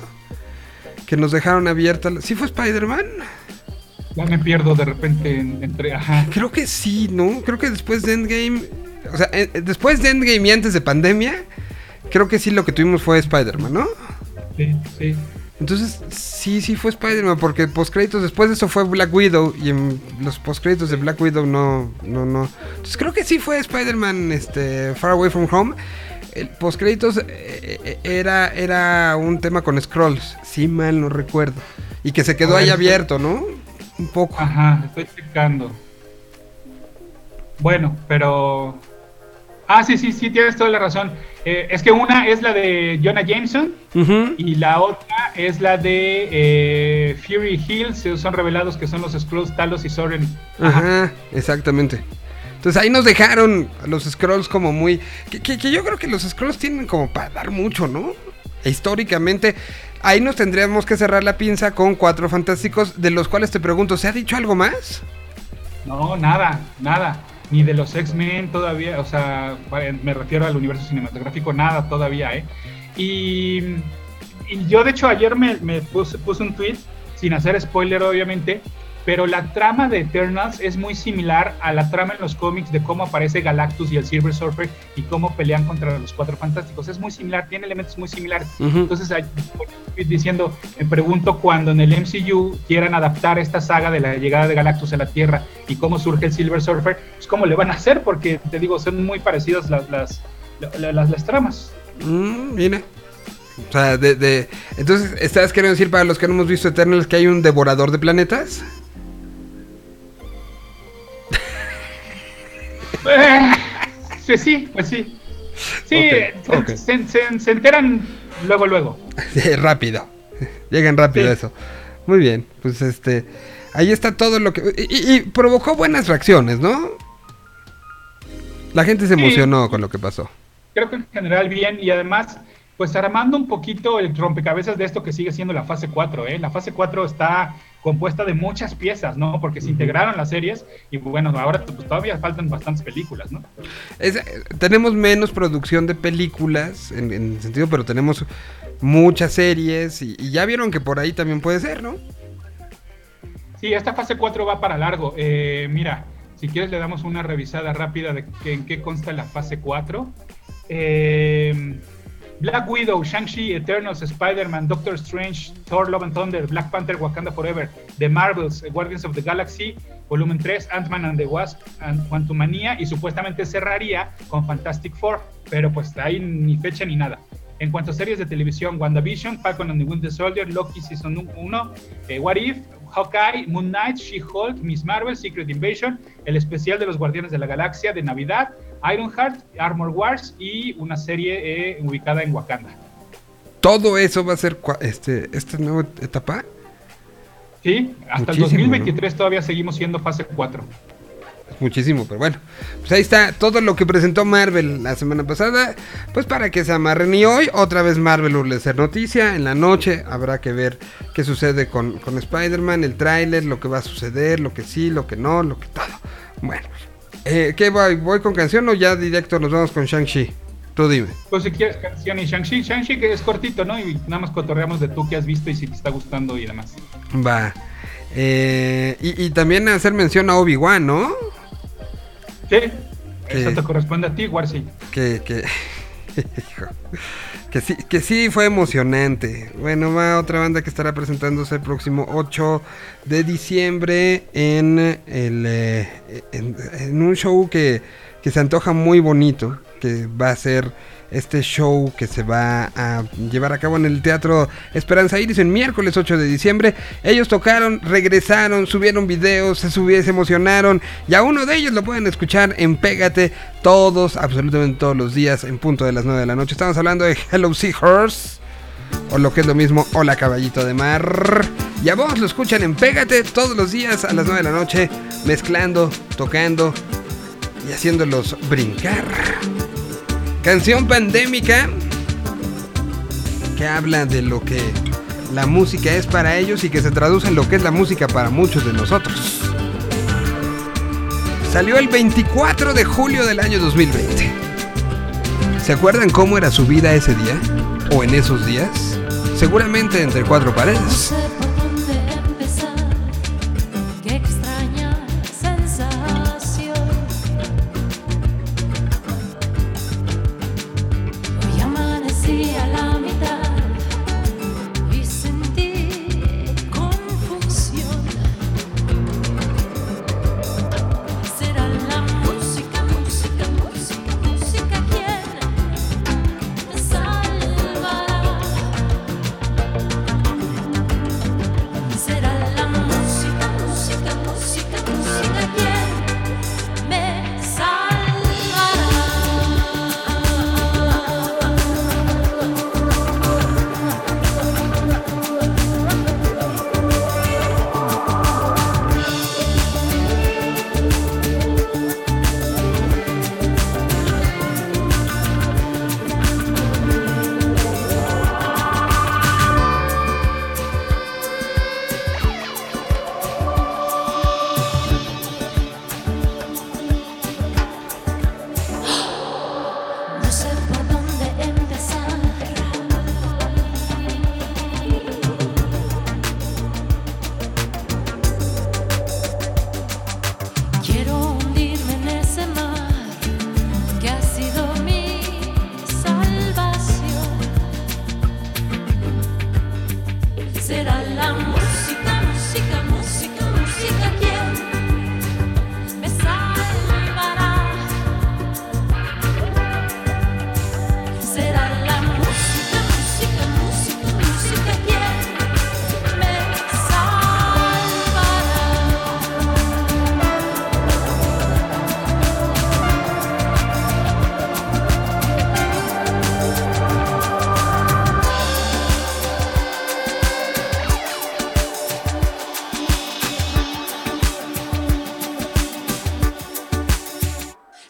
Que nos dejaron abierta. la- ¿Sí fue Spider-Man? Ya me pierdo de repente en- entre... Ajá. Creo que sí, ¿no? Creo que después de Endgame. O sea, después de Endgame y antes de pandemia. Creo que sí lo que tuvimos fue Spider-Man, ¿no? Sí, sí. Entonces, sí, sí fue Spider-Man, porque postcréditos, después de eso fue Black Widow, y en los postcréditos de Black Widow no, no, no. Entonces creo que sí fue Spider-Man, este, Far Away From Home. el postcréditos eh, eh, era, era un tema con scrolls, si mal no recuerdo. Y que se quedó ver, ahí abierto, ¿no? Un poco. Ajá, estoy checando. Bueno, pero. Ah, sí, sí, sí, tienes toda la razón. Eh, es que una es la de Jonah Jameson y la otra es la de eh, Fury Hills. Son revelados que son los Skrulls, Talos y Soren. Ajá, exactamente. Entonces ahí nos dejaron los scrolls como muy... Que, que- que yo creo que los scrolls tienen como para dar mucho, ¿no? Históricamente, ahí nos tendríamos que cerrar la pinza con cuatro fantásticos, de los cuales te pregunto, ¿se ha dicho algo más? No, nada, nada. Ni de los X-Men todavía, o sea, me refiero al universo cinematográfico, nada todavía, ¿eh? Y, yo, de hecho, ayer me, puse un tweet, sin hacer spoiler, obviamente, pero la trama de Eternals es muy similar a la trama en los cómics de cómo aparece Galactus y el Silver Surfer y cómo pelean contra los Cuatro Fantásticos. Es muy similar, tiene elementos muy similares. Ujú. Entonces, ahí estoy diciendo, me pregunto cuando en el MCU quieran adaptar esta saga de la llegada de Galactus a la Tierra y cómo surge el Silver Surfer, pues cómo le van a hacer, porque te digo, son muy parecidas las, las, la- las, las tramas. Mm, mira. O sea, de, de- Entonces, ¿estás queriendo decir para los que no hemos visto Eternals que hay un devorador de planetas? *laughs* sí, sí, pues sí. Sí, Ok, se, se- se- se enteran luego, luego. *laughs* Rápido. Llegan rápido Sí. eso. Muy bien, pues este... Ahí está todo lo que... Y, provocó buenas reacciones, ¿no? La gente se Sí. emocionó con lo que pasó. creo que en general bien y además pues armando un poquito el rompecabezas de esto que sigue siendo la fase 4, ¿eh? La fase 4 está compuesta de muchas piezas, ¿no? Porque se integraron las series y bueno, ahora pues, todavía faltan bastantes películas, ¿no? Es- eh, tenemos menos producción de películas, en, en sentido, pero tenemos muchas series y, y ya vieron que por ahí también puede ser, ¿no? Sí, esta fase 4 va para largo. Eh, mira, si quieres le damos una revisada rápida de que- en qué consta la fase 4. Eh, Black Widow, Shang-Chi, Eternals, Spider-Man, Doctor Strange, Thor, Love and Thunder, Black Panther, Wakanda Forever, The Marvels, Guardians of the Galaxy, Volumen 3, Ant-Man and the Wasp, and Quantumania, y supuestamente cerraría con Fantastic Four, pero pues ahí ni fecha ni nada. En cuanto a series de televisión, WandaVision, Falcon and the Winter Soldier, Loki Season 1, eh, What If, Hawkeye, Moon Knight, She-Hulk, Miss Marvel, Secret Invasion, el especial de los Guardianes de la Galaxia de Navidad, Ironheart, Armor Wars y una serie eh, ubicada en Wakanda. Todo eso va a ser este, esta nueva etapa. Sí, hasta el Muchísimo, 2023 todavía seguimos siendo fase 4. Muchísimo, pero bueno. Pues ahí está todo lo que presentó Marvel la semana pasada. Pues para que se amarren. Y hoy, otra vez Marvel a ser noticia. En la noche habrá que ver qué sucede con, con Spider-Man, el tráiler, lo que va a suceder, lo que sí, lo que no, lo que todo. Bueno, eh, ¿qué voy? ¿Voy con canción o ya directo nos vamos con Shang-Chi? Tú dime. Pues si quieres canción y Shang-Chi, Shang-Chi que es cortito, ¿no? Y nada más cotorreamos de tú que has visto y si te está gustando y demás. Va. Eh, y, y también hacer mención a Obi-Wan, ¿no? Sí, eso te corresponde a ti, Warsi. que, que, que sí, que sí fue emocionante. Bueno, va otra banda que estará presentándose el próximo 8 de diciembre en, el, eh, en, un show que, que se antoja muy bonito, que va a ser este show que se va a llevar a cabo en el Teatro Esperanza Iris el miércoles 8 de diciembre. Ellos tocaron, regresaron, subieron videos, se subieron, se emocionaron y a uno de ellos lo pueden escuchar en Pégate todos, absolutamente todos los días en punto de las 9 de la noche. Estamos hablando de Hello Seahorse o lo que es lo mismo, Hola Caballito de Mar. Y a vos lo escuchan en Pégate todos los días a las 9 de la noche, mezclando, tocando y haciéndolos brincar. Canción pandémica que habla de lo que la música es para ellos y que se traduce en lo que es la música para muchos de nosotros. Salió el 24 de julio del año 2020. ¿Se acuerdan cómo era su vida ese día? ¿O en esos días? Seguramente entre cuatro paredes.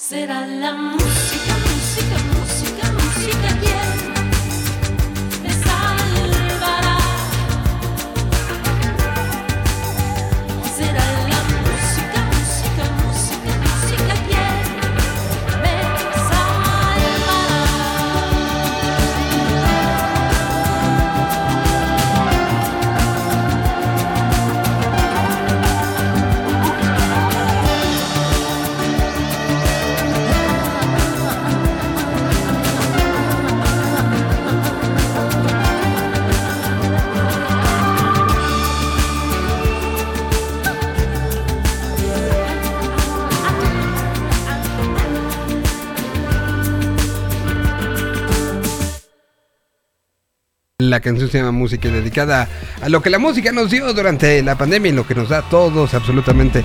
Será la música, La canción se llama Música y dedicada a lo que la música nos dio durante la pandemia y lo que nos da todos, absolutamente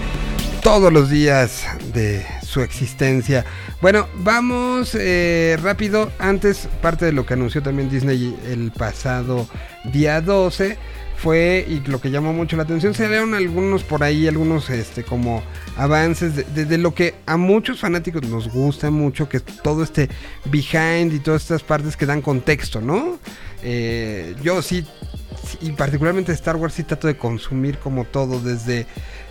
todos los días de su existencia. Bueno, vamos eh, rápido. Antes, parte de lo que anunció también Disney el pasado día 12 fue, y lo que llamó mucho la atención, se dieron algunos por ahí, algunos este como avances de, de- de lo que a muchos fanáticos nos gusta mucho, que es todo este behind y todas estas partes que dan contexto, ¿no? Eh, yo sí, y particularmente Star Wars sí trato de consumir como todo, desde,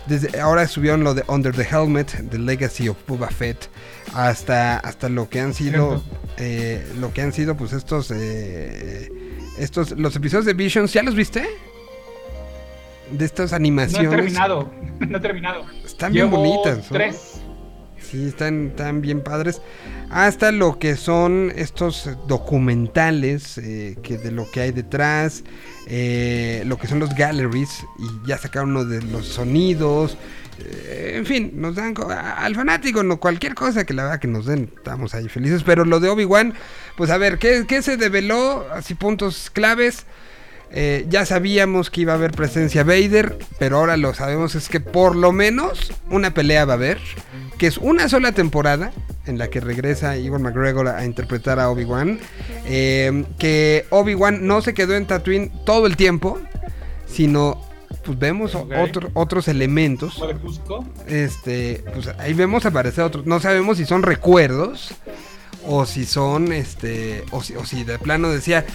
desde ahora subieron lo de Under the Helmet, The Legacy of Boba Fett, hasta, hasta lo que han sido, eh, lo que han sido pues estos, eh, estos, los episodios de Visions, ¿ya los viste? De estas No he animaciones. terminado, *laughs* no he terminado. Están bien bonitas. ¿no? Tres. Sí, están, están bien padres. Hasta lo que son estos documentales, eh, que de lo que hay detrás, eh, lo que son los galleries, y ya sacaron uno de los sonidos. eh, en fin, nos dan al fanático, no cualquier cosa que la verdad que nos den, estamos ahí felices. Pero lo de Obi-Wan, pues a ver, ¿qué, qué se develó? Así puntos claves. Eh, ya sabíamos que iba a haber presencia Vader, pero ahora lo sabemos es que por lo menos una pelea va a haber, que es una sola temporada en la que regresa Iwan McGregor a interpretar a Obi-Wan, eh, que Obi-Wan no se quedó en Tatooine todo el tiempo, sino pues vemos otro- otros elementos Cusco. este, pues ahí vemos aparecer otros. No sabemos si son recuerdos o si son, este, o si, o si de plano decía,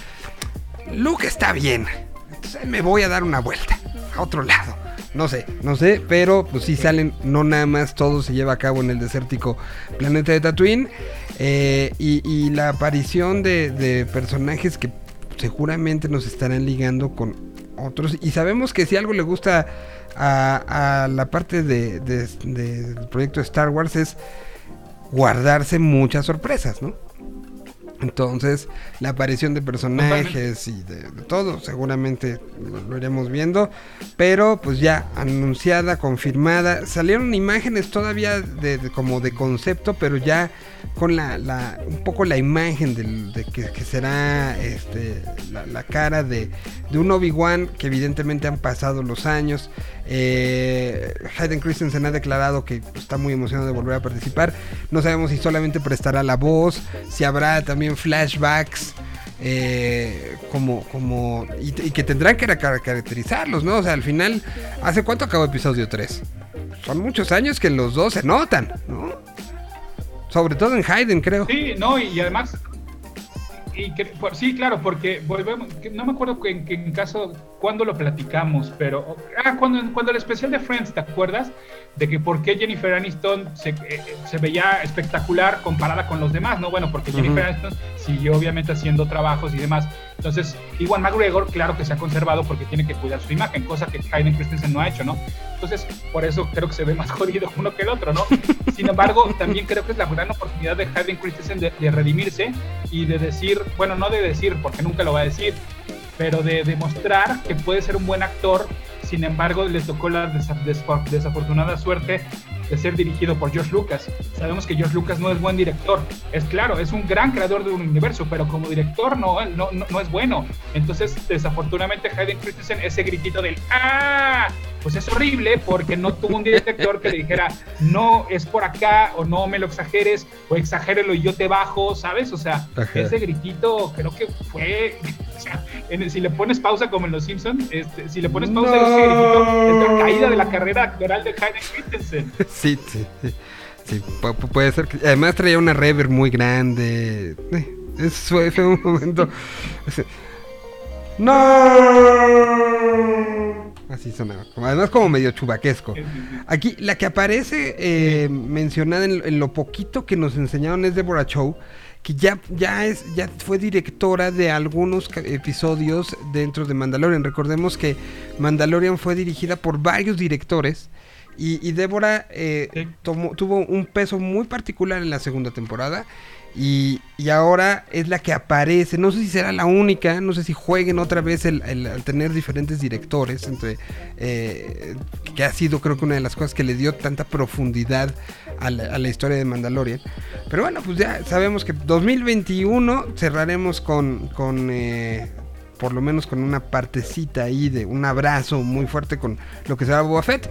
Luke está bien, entonces me voy a dar una vuelta a otro lado. No sé, no sé, pero pues sí salen, no nada más todo se lleva a cabo en el desértico planeta de Tatooine. eh, y, la aparición de, personajes que seguramente nos estarán ligando con otros. Y sabemos que si algo le gusta a, la parte de, de- de- del proyecto Star Wars es guardarse muchas sorpresas, ¿no? Entonces, la aparición de personajes y de, todo, seguramente lo, iremos viendo. Pero pues ya, anunciada, confirmada. Salieron imágenes todavía de, de- como de concepto, pero ya con la, la- un poco la imagen de que, que será este, la, la cara de, de un Obi-Wan que evidentemente han pasado los años. Eh, Hayden Christensen ha declarado que está muy emocionado de volver a participar. No sabemos si solamente prestará la voz, si habrá también flashbacks. eh, como, como, y, que tendrán que car- caracterizarlos, ¿no? O sea, al final, ¿hace cuánto acabó episodio 3? Son muchos años que los dos se notan, ¿no? Sobre todo en Hayden, creo. Sí, no, y además. Y que, por- sí, claro, porque volvemos. que no me acuerdo en, en caso. cuándo lo platicamos, pero. Ah, cuando, cuando el especial de Friends, ¿te acuerdas? De que por qué Jennifer Aniston se, eh, se veía espectacular comparada con los demás, ¿no? Bueno, porque Jennifer Aniston siguió obviamente haciendo trabajos y demás. Entonces, Iwan McGregor, claro que se ha conservado porque tiene que cuidar su imagen, cosa que Hayden Christensen no ha hecho, ¿no? Entonces, por eso creo que se ve más *laughs* jodido uno que el otro, ¿no? Sin embargo, también creo que es la gran oportunidad de Hayden Christensen de, de redimirse y de decir, bueno, no de decir, porque nunca lo va a decir, pero de demostrar que puede ser un buen actor. Sin embargo, le tocó la desafortunada suerte de ser dirigido por George Lucas. Sabemos que George Lucas no es buen director. Es claro, es un gran creador de un universo, pero como director no, no, no, no es bueno. Entonces, desafortunadamente, Hayden Christensen, ese gritito del ¡Ah! Pues es horrible porque no tuvo un director que le dijera, no es por acá, o no me lo exageres, o exagérelo y yo te bajo, ¿sabes? O sea, Ajá. ese gritito creo que fue, o sea, en- si le pones pausa como en Los Simpsons, este, si le pones pausa a ese gritito, es la caída de la carrera actoral de Hayden Christensen. *laughs* Sí, sí, sí. Sí, pu- pu- puede ser que. Además traía una reverb muy grande. Eso fue, fue un momento. *laughs* ¡No! Así sonaba. Además, como medio chubaquesco. Aquí, la que aparece eh, mencionada en, en lo poquito que nos enseñaron es Deborah Chow, que ya, ya, es, ya fue directora de algunos episodios dentro de Mandalorian. Recordemos que Mandalorian fue dirigida por varios directores. Y, y Débora eh, Sí. tomó- tuvo un peso muy particular en la segunda temporada. Y, y ahora es la que aparece. No sé si será la única. No sé si jueguen otra vez el, tener diferentes directores. Entre, eh, que ha sido creo que una de las cosas que le dio tanta profundidad a la, a la historia de Mandalorian. Pero bueno, pues ya sabemos que 2021 cerraremos con... con eh, por lo menos con una partecita ahí de un abrazo muy fuerte con lo que será Boba Fett.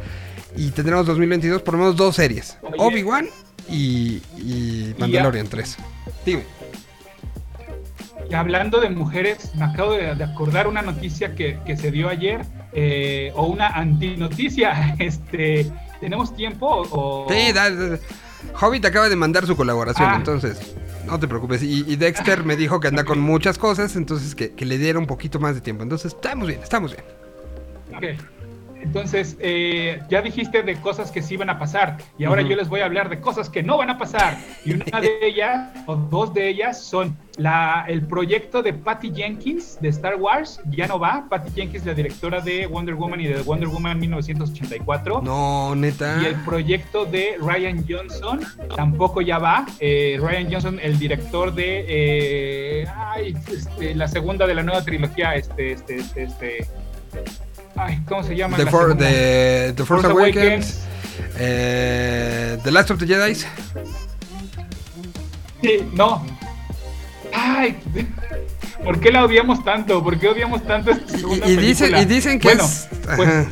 Y tendremos 2022 por lo menos dos series. Oye. Obi-Wan y, y Mandalorian 3. Dime. Y hablando de mujeres, me acabo de, de acordar una noticia que, que se dio ayer, eh, o una antinoticia. *laughs* Este, ¿Tenemos tiempo? O, Sí, dale. Hobbit acaba de mandar su colaboración, Ah. entonces no te preocupes. Y, y Dexter me dijo que anda con muchas cosas, entonces que, que le diera un poquito más de tiempo. Entonces estamos bien, estamos bien. Ok. Entonces, eh, ya dijiste de cosas que sí van a pasar, y ahora yo les voy a hablar de cosas que no van a pasar. Y una de *laughs* ellas, o dos de ellas, son la, el proyecto de Patty Jenkins de Star Wars, ya no va. Patty Jenkins, la directora de Wonder Woman y de Wonder Woman 1984. No, neta. Y el proyecto de Ryan Johnson tampoco ya va. Eh, Ryan Johnson, el director de eh, ay, este, la segunda de la nueva trilogía, este, este, este, este. Ay, ¿cómo se llama? The, la For- segunda? the- The Force, Force Awakens. Awakens. eh, the Last of the Jedi. Sí, no. Ay, ¿por qué la odiamos tanto? ¿Por qué odiamos tanto esta segunda Y, y dicen, película? y dicen que bueno, es. pues.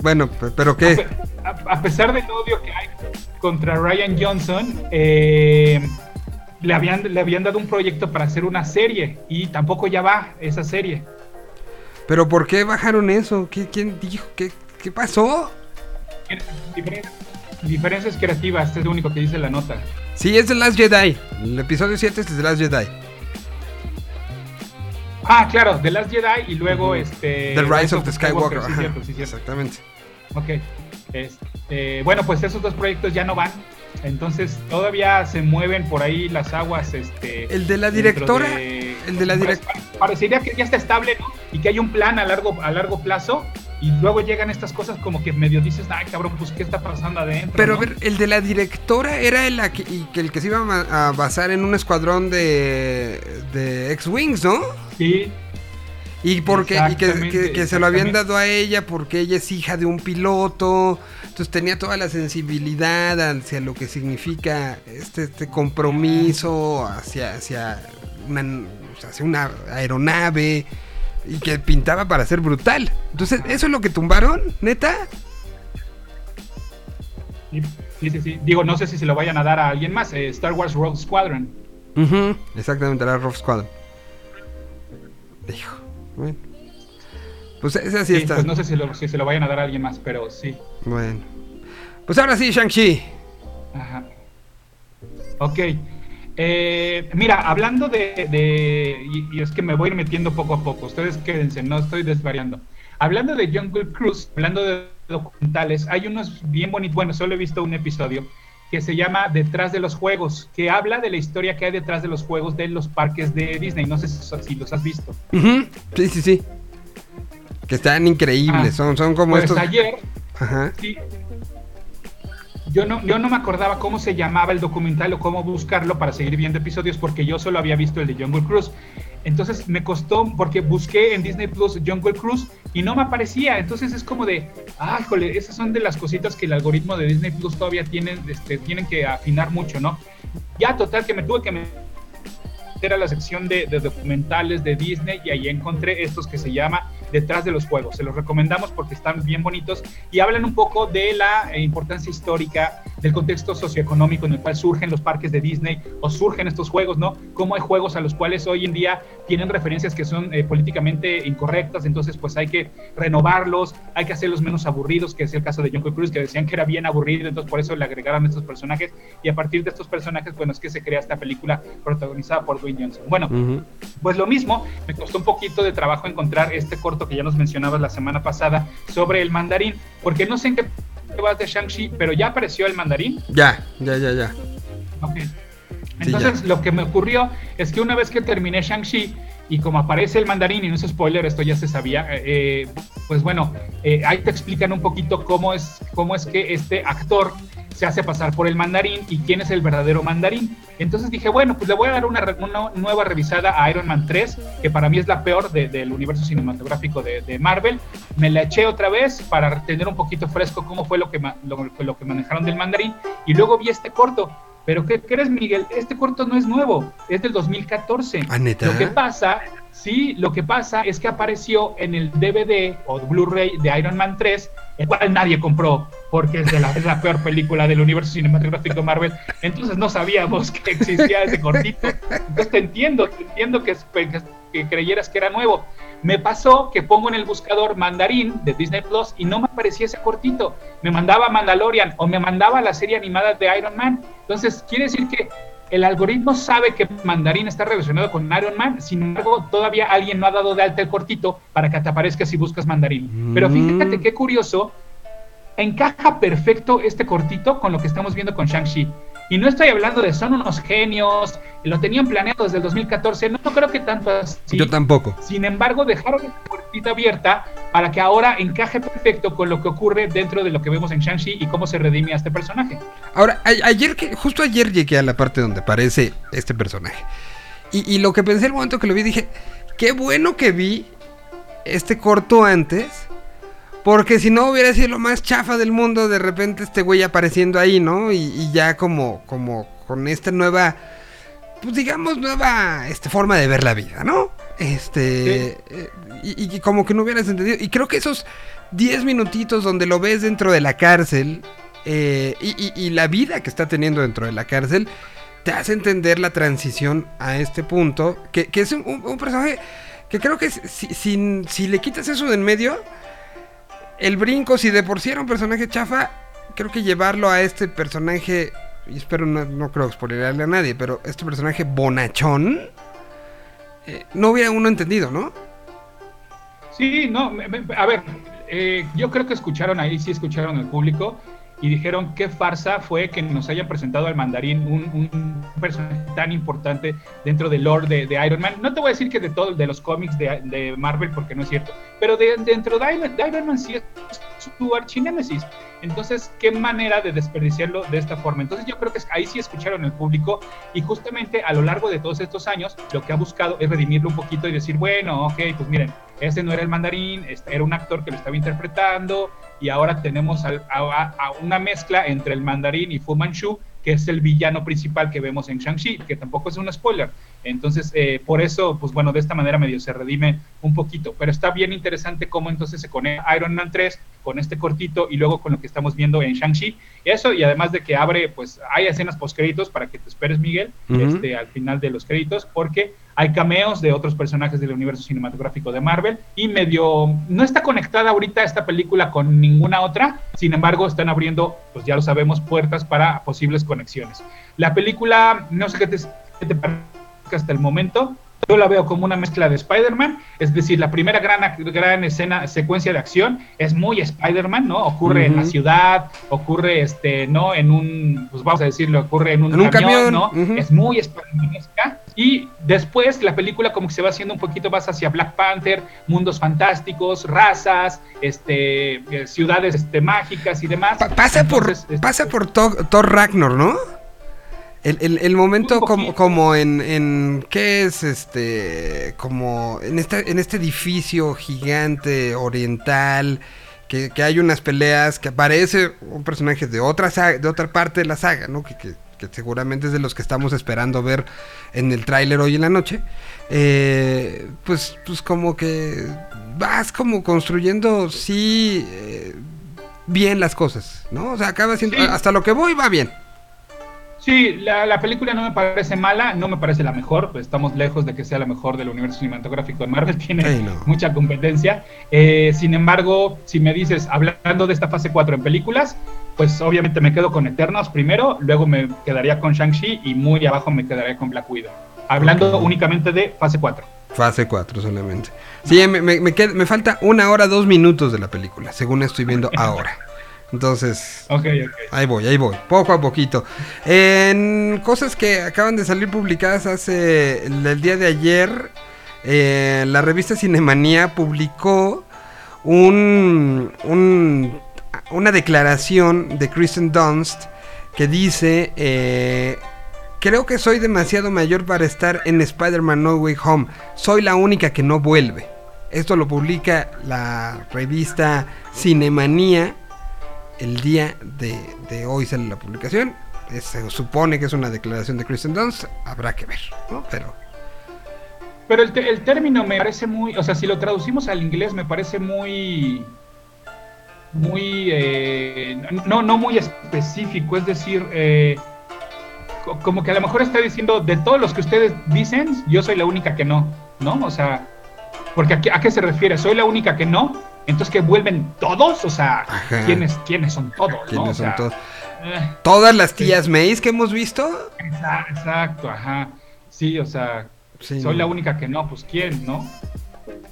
Bueno, pe- pero qué. a pesar del odio que hay contra Ryan Johnson, eh, le, habían, le habían dado un proyecto para hacer una serie y tampoco ya va esa serie. Pero ¿por qué bajaron eso? ¿Qué- ¿Quién dijo? ¿Qué, qué pasó? Diferen- diferencias creativas, es lo único que dice la nota. Sí, es The Last Jedi. El episodio 7 es The Last Jedi. Ah, claro, The Last Jedi y luego este. The Rise of the Skywalker. sí, ajá, cierto, sí, cierto. Exactamente. Ok. Este, bueno, pues esos dos proyectos ya no van. Entonces todavía se mueven por ahí las aguas. Este, El de la directora, de- el de la Pues, direc- Parecería que ya está estable, ¿no? Y que hay un plan a largo, a largo plazo. Y luego llegan estas cosas como que medio dices, ay cabrón, pues qué está pasando adentro. Pero a ver, el de la directora era el, que, y que el que se iba a basar en un escuadrón de, de X-Wings, ¿no? Sí, Y porque y que, Exactamente, que- que se lo habían dado a ella porque ella es hija de un piloto. Entonces tenía toda la sensibilidad hacia lo que significa este, este compromiso hacia, hacia, una, hacia una aeronave y que pintaba para ser brutal. Entonces, ¿eso es lo que tumbaron? ¿Neta? sí, sí, sí, sí. Digo, no sé si se lo vayan a dar a alguien más. eh, Star Wars Rogue Squadron. Ujú, Exactamente, la Rough Squad. Dijo. Bueno. Pues esa sí, Sí, está. pues no sé si, lo- si se lo vayan a dar a alguien más, pero sí. Bueno. Pues ahora sí, Shang-Chi. Ajá. Ok. Eh, mira, hablando de, de- y, y es que me voy a ir metiendo poco a poco, ustedes quédense, no estoy desvariando. Hablando de Jungle Cruise, hablando de documentales, hay unos bien bonitos, bueno, solo he visto un episodio que se llama Detrás de los Juegos, que habla de la historia que hay detrás de los juegos de los parques de Disney, no sé si, los has visto. Ujú, Sí, sí, sí. Que están increíbles. Ah, son, son como Pues estos. ayer Ajá. Sí. Yo no, yo no me acordaba cómo se llamaba el documental o cómo buscarlo para seguir viendo episodios porque yo solo había visto el de Jungle Cruise. Entonces me costó porque busqué en Disney Plus Jungle Cruise y no me aparecía. Entonces es como de, ah, esas son de las cositas que el algoritmo de Disney Plus todavía tienen, este, tienen que afinar mucho, ¿no? Ya total que me tuve que meter a la sección de, de documentales de Disney y ahí encontré estos que se llama Detrás de los Juegos. Se los recomendamos porque están bien bonitos y hablan un poco de la eh, importancia histórica del contexto socioeconómico en el cual surgen los parques de Disney o surgen estos juegos, ¿no? Cómo hay juegos a los cuales hoy en día tienen referencias que son eh, políticamente incorrectas, entonces pues hay que renovarlos, hay que hacerlos menos aburridos, que es el caso de Jungle Cruise, que decían que era bien aburrido, entonces por eso le agregaron estos personajes y a partir de estos personajes, bueno, es que se crea esta película protagonizada por Dwayne Johnson. Bueno, pues lo mismo, me costó un poquito de trabajo encontrar este corto que ya nos mencionabas la semana pasada sobre el mandarín, porque no sé en qué vas de Shang-Chi, pero ya apareció el mandarín. Ya, ya, ya, ya. Ok. Entonces, lo que me ocurrió es que una vez que terminé Shang-Chi y como aparece el mandarín, y no es spoiler, esto ya se sabía, eh, pues bueno, eh, ahí te explican un poquito cómo es, cómo es que este actor se hace pasar por el mandarín y quién es el verdadero mandarín. Entonces dije, bueno, pues le voy a dar una, una nueva revisada a Iron Man 3, que para mí es la peor de- del universo cinematográfico de, de Marvel. Me la eché otra vez para tener un poquito fresco cómo fue lo que, lo, lo que manejaron del mandarín. Y luego vi este corto. Pero ¿qué crees, Miguel? Este corto no es nuevo, es del 2014. ¿Ah, neta? Lo que pasa, sí, lo que pasa es que apareció en el DVD o Blu-ray de Iron Man 3, el nadie compró, porque es, la, peor película del universo cinematográfico Marvel. Entonces no sabíamos que existía ese cortito. Entonces te entiendo, te entiendo que creyeras que era nuevo. Me pasó que pongo en el buscador Mandarín de Disney Plus y no me aparecía ese cortito. Me mandaba Mandalorian o me mandaba la serie animada de Iron Man. Entonces, quiere decir que el algoritmo sabe que Mandarín está relacionado con Iron Man, sin embargo, todavía alguien no ha dado de alta el cortito para que te aparezca si buscas Mandarín. Pero fíjate qué curioso, encaja perfecto este cortito con lo que estamos viendo con Shang-Chi. Y no estoy hablando de son unos genios, lo tenían planeado desde el 2014, no, no creo que tanto así. Yo tampoco. Sin embargo, dejaron esta puertita abierta para que ahora encaje perfecto con lo que ocurre dentro de lo que vemos en Shang-Chi y cómo se redime a este personaje. Ahora, a- ayer que, justo ayer llegué a la parte donde aparece este personaje. Y, y lo que pensé el momento que lo vi, dije, qué bueno que vi este corto antes. Porque si no hubiera sido lo más chafa del mundo, de repente este güey apareciendo ahí, ¿no? Y, y ya como, como con esta nueva, pues digamos, nueva este, forma de ver la vida, ¿no? Este, eh, y, y como que no hubieras entendido. Y creo que esos 10 minutitos donde lo ves dentro de la cárcel eh, y, y- y la vida que está teniendo dentro de la cárcel, te hace entender la transición a este punto, que, que es un, un- un personaje que creo que si, si- si le quitas eso de en medio, el brinco, si de por sí era un personaje chafa, creo que llevarlo a este personaje, y espero no, no creo spoilerarle a nadie, pero este personaje bonachón, eh, no hubiera uno entendido, ¿no? Sí, no, a ver, eh, yo creo que escucharon ahí, sí escucharon el público y dijeron qué farsa fue que nos hayan presentado al mandarín un, un personaje tan importante dentro del lore de, de Iron Man. No te voy a decir que de todo, de los cómics de, de Marvel, porque no es cierto, pero de, dentro de Iron, de Iron Man sí es su archinémesis. Entonces, qué manera de desperdiciarlo de esta forma. Entonces, yo creo que ahí sí escucharon el público y justamente a lo largo de todos estos años, lo que ha buscado es redimirlo un poquito y decir, bueno, ok, pues miren, este no era el mandarín, este era un actor que lo estaba interpretando y ahora tenemos a- a una mezcla entre el mandarín y Fu Manchu, que es el villano principal que vemos en Shang-Chi, que tampoco es un spoiler. Entonces, eh, por eso, pues bueno, de esta manera medio se redime un poquito. Pero está bien interesante cómo entonces se conecta Iron Man 3 con este cortito y luego con lo que estamos viendo en Shang-Chi. Eso, y además de que abre, pues hay escenas post-créditos para que te esperes, Miguel, este, al final de los créditos, porque hay cameos de otros personajes del universo cinematográfico de Marvel y medio no está conectada ahorita esta película con ninguna otra, sin embargo están abriendo, pues ya lo sabemos, puertas para posibles conexiones. La película, no sé qué te, qué te parece hasta el momento, yo la veo como una mezcla de Spider-Man, es decir, la primera gran, gran escena, secuencia de acción es muy Spider-Man, ¿no? Ocurre en la ciudad, ocurre, este, ¿no? En un, pues vamos a decirlo, ocurre en un, En un camión, ¿no? Es muy Spider-Manesca. Y después la película como que se va haciendo un poquito más hacia Black Panther, mundos fantásticos, razas, este, eh, ciudades este, mágicas y demás. Pa- pasa por, este, pasa por Thor, Thor Ragnar, ¿no? El, el- el momento como, como en, en. ¿Qué es este? Como en este, en este edificio gigante oriental. Que, que hay unas peleas. Que aparece un personaje de otra, saga- de otra parte de la saga, ¿no? Que, que- que seguramente es de los que estamos esperando ver en el tráiler hoy en la noche. Eh, pues, pues como que vas como construyendo, sí. eh, bien las cosas, ¿no? O sea, acaba siendo, Sí. hasta lo que voy va bien. Sí, la, la película no me parece mala, no me parece la mejor, pues estamos lejos de que sea la mejor del universo cinematográfico de Marvel, *laughs* tiene Ay, no. mucha competencia. Eh, sin embargo, si me dices, hablando de esta fase 4 en películas, pues obviamente me quedo con Eternos primero, luego me quedaría con Shang-Chi y muy abajo me quedaría con Black Widow. Hablando únicamente de fase 4. Fase 4 solamente. Sí, me, me, me qued- me falta una hora, dos minutos de la película, según estoy viendo *laughs* ahora. Entonces, ahí voy, ahí voy, poco a poquito. En cosas que acaban de salir publicadas hace el, el día de ayer, eh, la revista Cinemanía publicó un, un- una declaración de Kristen Dunst que dice, eh, creo que soy demasiado mayor para estar en Spider-Man No Way Home, soy la única que no vuelve. Esto lo publica la revista Cinemanía el día de, hoy sale la publicación. Es- se supone que es una declaración de Kristen Dunst, habrá que ver, ¿no? Pero Pero el, te- el término me parece muy, o sea, si lo traducimos al inglés me parece muy, muy, eh, no, no muy específico, es decir, eh, co- como que a lo mejor está diciendo, de todos los que ustedes dicen, yo soy la única que no, ¿no? O sea, porque a qué se refiere, soy la única que no, entonces que vuelven todos, o sea, Ajá. ¿quiénes, ¿quiénes son todos? ¿no? ¿quiénes O son sea, todos? eh, Todas las tías Mays que hemos visto. exa- exacto, ajá, sí, o sea, Sí. soy la única que no, pues ¿quién, no?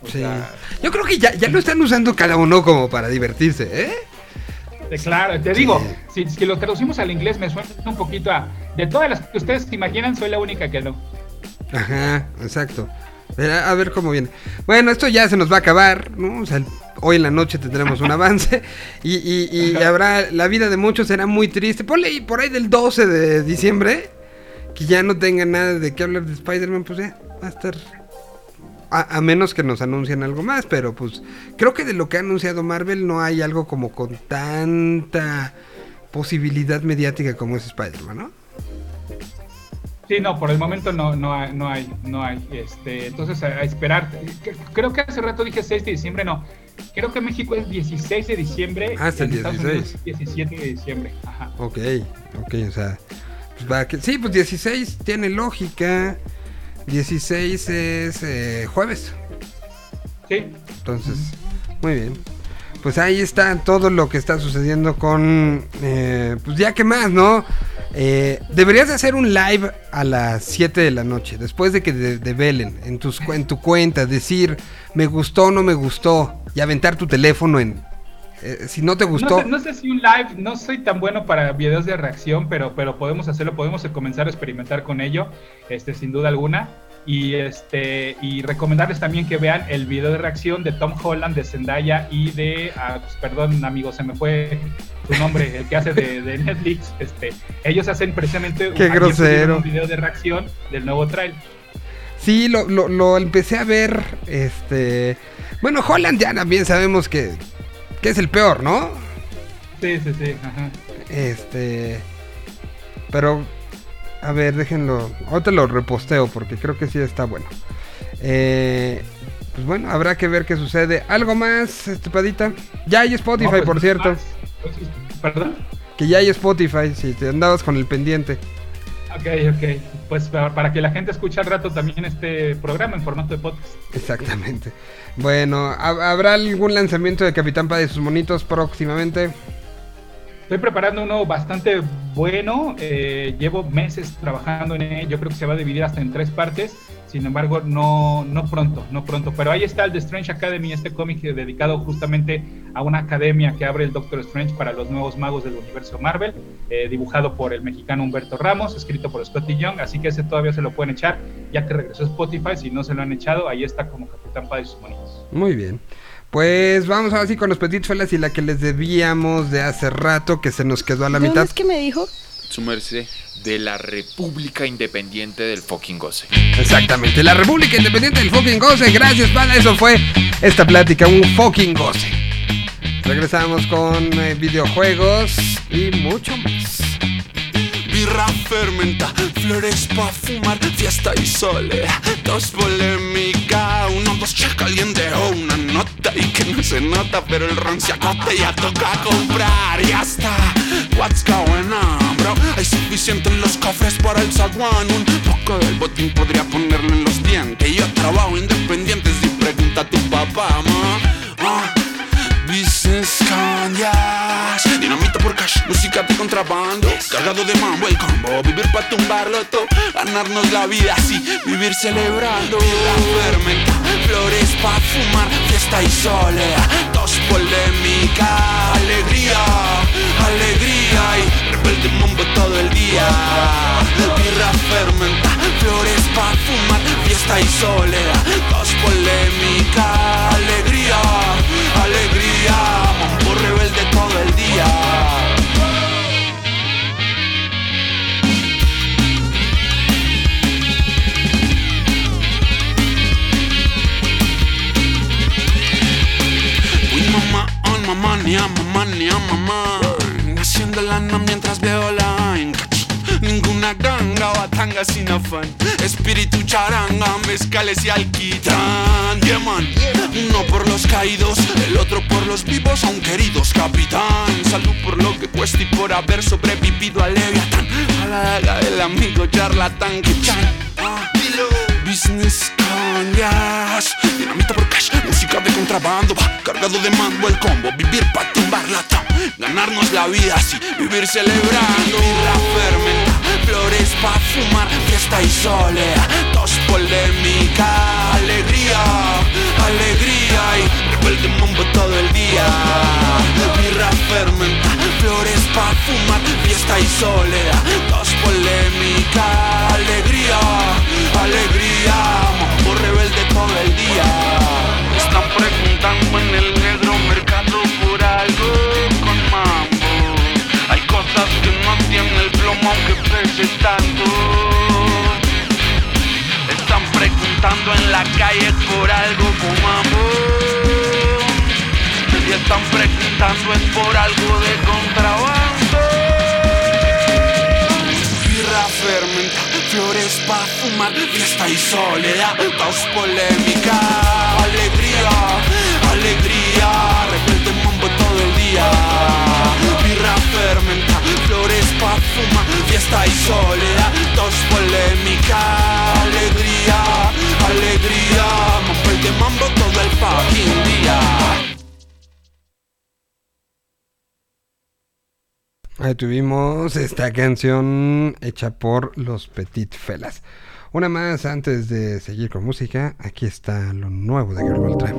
O Sí. sea, Yo creo que ya, ya lo están usando cada uno como para divertirse, ¿eh? Eh, Claro, te digo, Sí. si, si lo traducimos al inglés me suena un poquito a... De todas las que ustedes se imaginan, soy la única que no. Ajá, exacto. A ver cómo viene. Bueno, esto ya se nos va a acabar, ¿no? O sea, hoy en la noche tendremos un avance *laughs* y, y- y habrá, la vida de muchos será muy triste. Ponle ahí, por ahí del 12 de diciembre, que ya no tenga nada de qué hablar de Spider-Man, pues ya va a estar... A, a menos que nos anuncien algo más, pero pues creo que de lo que ha anunciado Marvel no hay algo como con tanta posibilidad mediática como es Spider-Man, ¿no? Sí, no, por el momento no, no hay, no hay, no hay. Este, entonces a, a esperar. Creo que hace rato dije 6 de diciembre, no. Creo que México es 16 de diciembre. Ah, hasta el en Estados 16. Unidos es 17 de diciembre. Ajá. Ok, ok, o sea, pues va que, sí, pues 16 tiene lógica. 16 es eh, jueves. Sí, Entonces, muy bien. Pues ahí está todo lo que está sucediendo con... eh, pues ya que más, ¿no? Eh, deberías de hacer un live a las 7 de la noche, después de que de- develen en, tus, en tu cuenta, decir, me gustó o no me gustó, y aventar tu teléfono en... eh, si no te gustó... No sé, no sé si un live, no soy tan bueno para videos de reacción, pero, pero podemos hacerlo, podemos comenzar a experimentar con ello, este, sin duda alguna. Y este y recomendarles también que vean el video de reacción de Tom Holland, de Zendaya y de, ah, pues, perdón amigo, se me fue su nombre, el que hace de, de Netflix. Este, ellos hacen precisamente Qué grosero. un video de reacción del nuevo trailer. Sí, lo, lo, lo empecé a ver. Este. Bueno, Holland ya también sabemos que, que es el peor, ¿no? Sí, sí, sí. Ajá. Este. Pero. A ver, déjenlo. Ahorita lo reposteo porque creo que sí está bueno. Eh, pues bueno, habrá que ver qué sucede. ¿Algo más, Estepadita? Ya hay Spotify, No, pues, por cierto. más. Pues, Perdón. Que ya hay Spotify, si te andabas con el pendiente. Ok, ok. Pues para, que la gente escuche al rato también este programa en formato de podcast. Exactamente. Bueno, ¿hab- ¿habrá algún lanzamiento de Capitán Padre y sus monitos próximamente? Estoy preparando uno bastante bueno. eh, llevo meses trabajando en él. Yo creo que se va a dividir hasta en tres partes. Sin embargo, no, no pronto, no pronto. Pero ahí está el The Strange Academy, este cómic dedicado justamente a una academia que abre el Doctor Strange para los nuevos magos del universo Marvel, eh, dibujado por el mexicano Humberto Ramos, escrito por Scotty Young. Así que ese todavía se lo pueden echar, ya que regresó Spotify. Si no se lo han echado, ahí está como Capitán Padre y sus monitos. Muy bien. Pues vamos ahora sí con los Petit Felas y la que les debíamos de hace rato que se nos quedó a la ¿De dónde mitad. es que me dijo? Su merced de la República Independiente del fucking goce. Exactamente, la República Independiente del fucking goce. Gracias, pana. Eso fue esta plática, un fucking goce. Regresamos con eh, videojuegos y mucho más. Birra fermenta, flores pa' fumar, fiesta y soledad. Dos polémica, uno, dos, checa, alguien dejó una nota y que no se nota, pero el ron se acota ya toca comprar, ya está. What's going on, bro? Hay suficiente en los cofres para el zaguán. Un poco del botín podría ponerlo en los dientes. Yo trabajo independiente si pregunta a tu papá, ma. Ah. Dinamita por cash, música de contrabando. Cargado de mambo el combo. Vivir pa' tumbarlo todo Ganarnos la vida así Vivir celebrando. Vida fermenta Flores pa' fumar Fiesta y soledad Dos polémica Alegría Alegría. Y rebelde mambo todo el día. Birra fermenta Flores pa' fumar Fiesta y soledad Dos polémica Alegría Alegría mamá, on a mamá, ni a mamá. Haciendo lana mientras veo la Ninguna ganga o tanga sin afán. Espíritu charanga, mezcales y alquitrán. Yeah uno por los caídos El otro por los vivos aún queridos Capitán, salud por lo que cuesta y por haber sobrevivido al Leviatán. A la daga del amigo charlatán que chan. Ah, Business con jazz Dinamita por cash, música de contrabando. Va Cargado de mambo el combo, vivir pa' tumbar la tam Ganarnos la vida así, vivir celebrando. Birra fermenta, flores pa' fumar Fiesta y soledad, dos polémica Alegría, alegría. Y rebelde mambo todo el día. Birra fermenta, flores pa' fumar Fiesta y soledad, dos polémica Alegría, alegría. Mambo rebelde todo el día. Están preguntando en el negro mercado tienen el plomo aunque pese tanto. Están preguntando en la calle por algo con mambo Y están preguntando es por algo de contrabando. Birra fermenta, flores pa' fumar, fiesta y soledad, dos polémica, alegría, alegría, rebelde mambo todo el día. Fermenta, flores pa' fumar, fiesta y soledad, dos polémica, alegría, alegría, mambo de mambo todo el fucking día. Ahí tuvimos esta canción hecha por los Petit Felas. Una más antes de seguir con música. Aquí está lo nuevo de Girl Ultra.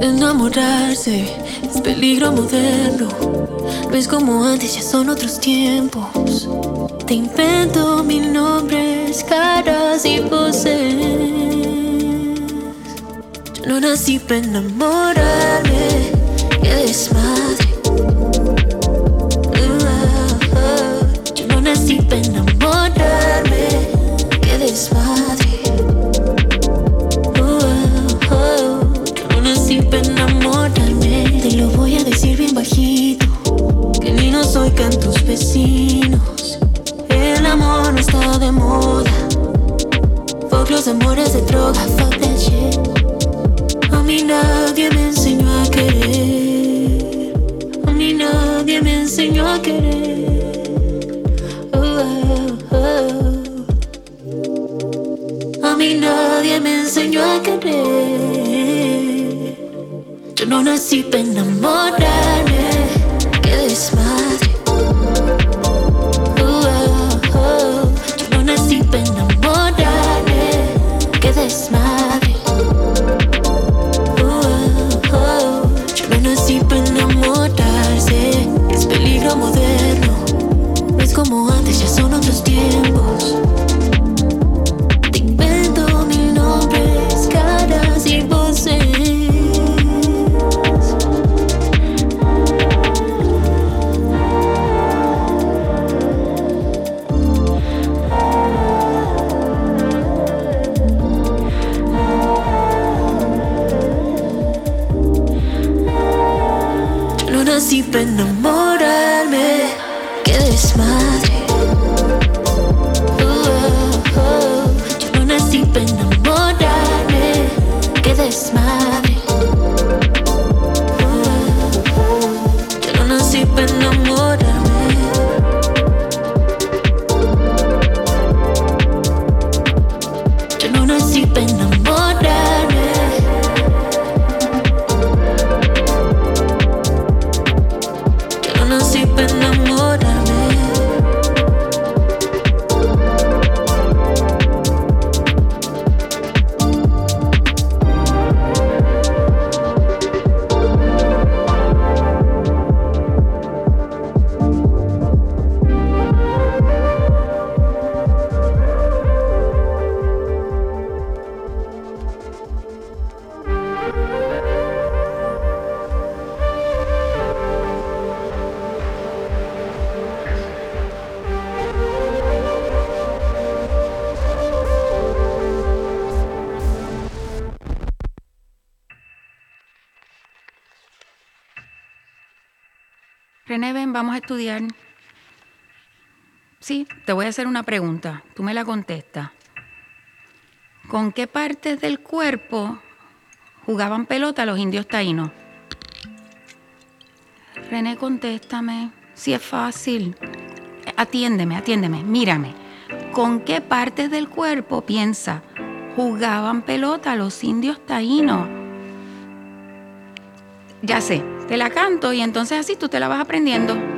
Enamorarse es peligro moderno. No es como antes, ya son otros tiempos. Te invento mil nombres, caras y poses. Yo no nací para enamorarme. Qué desmadre. El amor no está de moda. Fuck los amores de droga, fuck that shit. A mí nadie me enseñó a querer. A mí nadie me enseñó a querer. Oh, oh, oh. A mí nadie me enseñó a querer. Yo no nací para enamorarme. A hacer una pregunta. Tú me la contestas. ¿Con qué partes del cuerpo jugaban pelota los indios taínos? René, contéstame. Si es fácil. Atiéndeme, atiéndeme, mírame. ¿Con qué partes del cuerpo piensa jugaban pelota los indios taínos? Ya sé, te la canto y entonces así tú te la vas aprendiendo.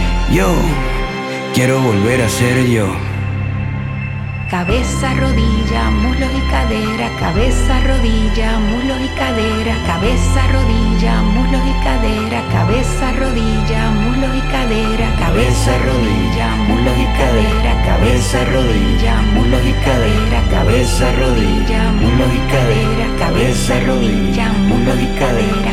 Yo quiero volver a ser yo. Cabeza, rodilla, muslos y cadera, cabeza, rodilla, muslos y cadera, cabeza, rodilla, muslos y cadera, cabeza, rodilla, muslos y cadera, cabeza, rodilla, muslos y cadera, cabeza, rodilla, muslos y cadera, cabeza, rodilla, muslos y cadera, cabeza, rodilla, muslos y cadera.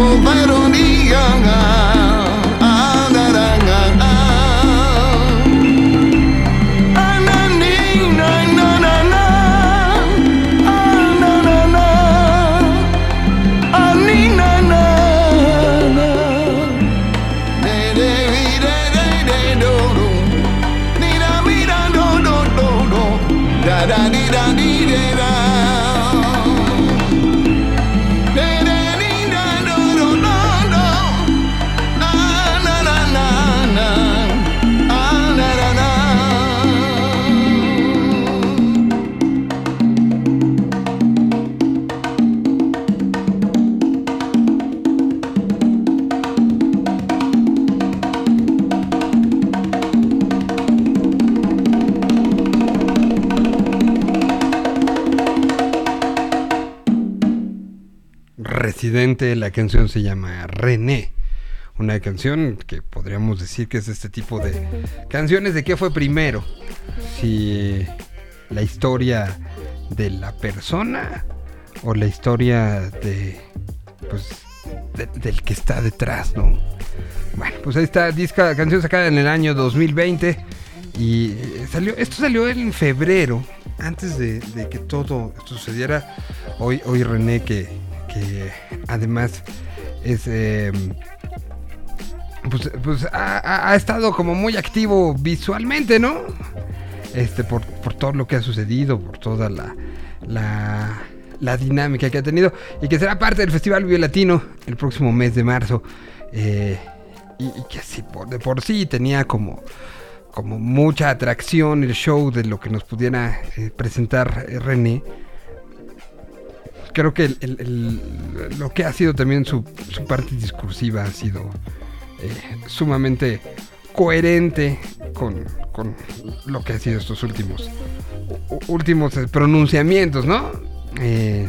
con baronía. La canción se llama René. Una canción que podríamos decir que es este tipo de canciones de qué fue primero. Si la historia de la persona o la historia de pues de- del que está detrás, ¿no? Bueno, pues ahí está, disca, canción sacada en el año 2020 y eh, salió, esto salió en febrero, antes de, de que todo sucediera. Hoy, hoy René, que, que además es, eh, pues, pues ha, ha- estado como muy activo visualmente, ¿no? Este, por, por todo lo que ha sucedido, por toda la, la, la dinámica que ha tenido y que será parte del Festival Latino el próximo mes de marzo. eh, y, que sí, por, de por sí tenía como, como mucha atracción el show de lo que nos pudiera eh, presentar René. Creo que lo que ha sido también su, parte discursiva ha sido eh, sumamente coherente con, con lo que ha sido estos últimos últimos eh, pronunciamientos, ¿no? Eh,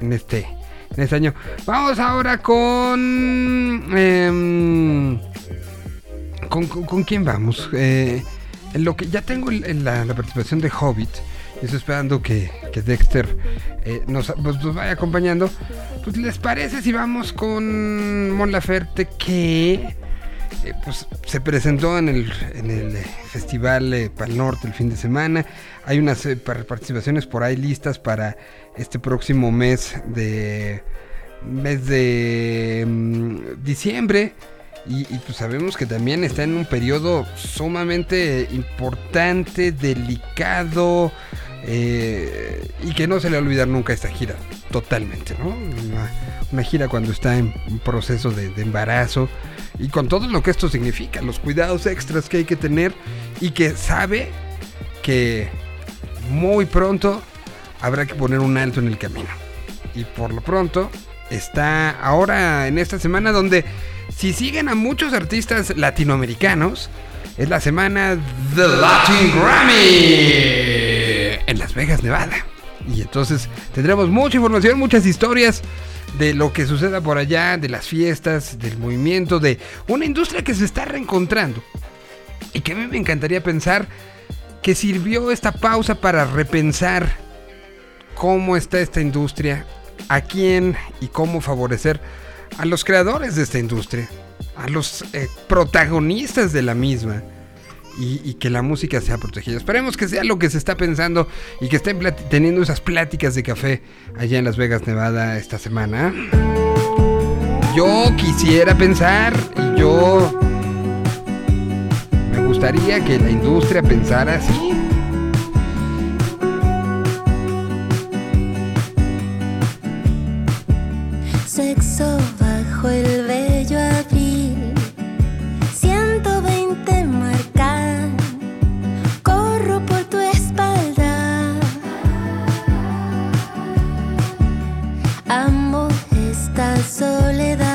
en este en este año. Vamos ahora con em, ¿Con, con, quién vamos? Eh, en lo que ya tengo la, la participación de Hobbit. Y Estoy esperando que, que Dexter eh, nos, pues, nos vaya acompañando. Pues, ¿les parece si vamos con Mon Laferte que eh, pues, se presentó en el, en el eh, Festival eh, Pal Norte el fin de semana? Hay unas par- participaciones por ahí listas para este próximo mes de mes de mm, diciembre. Y, pues sabemos que también está en un periodo sumamente importante, delicado, eh, y que no se le va a olvidar nunca esta gira, totalmente, ¿no? Una, una gira cuando está en proceso de, de embarazo y con todo lo que esto significa, los cuidados extras que hay que tener y que sabe que muy pronto habrá que poner un alto en el camino. Y por lo pronto está ahora en esta semana donde si siguen a muchos artistas latinoamericanos, es la semana The Latin Grammy en Las Vegas, Nevada. Y entonces tendremos mucha información, muchas historias de lo que suceda por allá, de las fiestas, del movimiento, de una industria que se está reencontrando. Y que a mí me encantaría pensar que sirvió esta pausa para repensar cómo está esta industria, a quién y cómo favorecer a los creadores de esta industria, a los eh, protagonistas de la misma. Y, que la música sea protegida. Esperemos que sea lo que se está pensando y que estén teniendo esas pláticas de café allá en Las Vegas, Nevada esta semana. Yo quisiera pensar y yo me gustaría que la industria pensara así. Sexo bajo el abril 120 marcan Corro por tu espalda. Amo esta soledad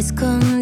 It's gone.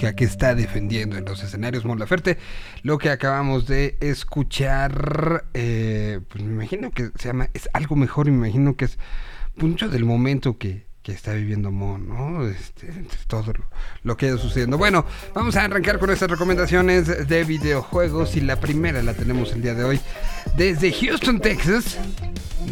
Que está defendiendo en los escenarios Mon Laferte. Lo que acabamos de escuchar, eh, pues me imagino que se llama Es algo mejor me imagino que es mucho del momento que, que está viviendo Mon, ¿no? Este, todo lo, lo que ido sucediendo. Bueno, vamos a arrancar con estas recomendaciones de videojuegos y la primera la tenemos el día de hoy desde Houston, Texas.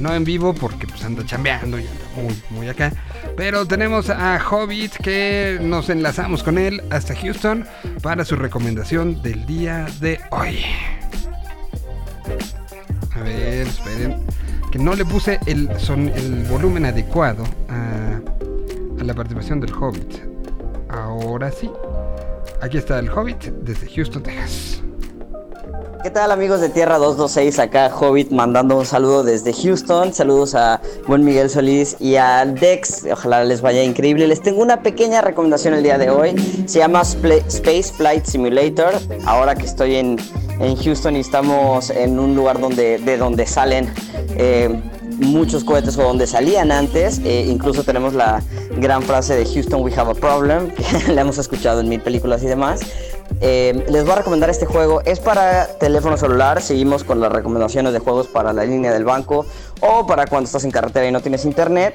No en vivo porque pues anda chambeando y anda muy, muy acá. Pero tenemos a Hobbit que nos enlazamos con él hasta Houston para su recomendación del día de hoy. A ver, esperen. Que no le puse el, son, el volumen adecuado a, a la participación del Hobbit. Ahora sí. Aquí está el Hobbit desde Houston, Texas. ¿Qué tal amigos de Tierra 226? Acá Hobbit mandando un saludo desde Houston. Saludos a buen Miguel Solís y a Dex. Ojalá les vaya increíble. Les tengo una pequeña recomendación el día de hoy. Se llama Space Flight Simulator. Ahora que estoy en, en Houston y estamos en un lugar donde, de donde salen eh, muchos cohetes o donde salían antes. Eh, incluso tenemos la gran frase de Houston We Have a Problem, *laughs* que la hemos escuchado en mil películas y demás. Eh, les voy a recomendar este juego. Es para teléfono celular. Seguimos con las recomendaciones de juegos para la línea del banco o para cuando estás en carretera y no tienes internet.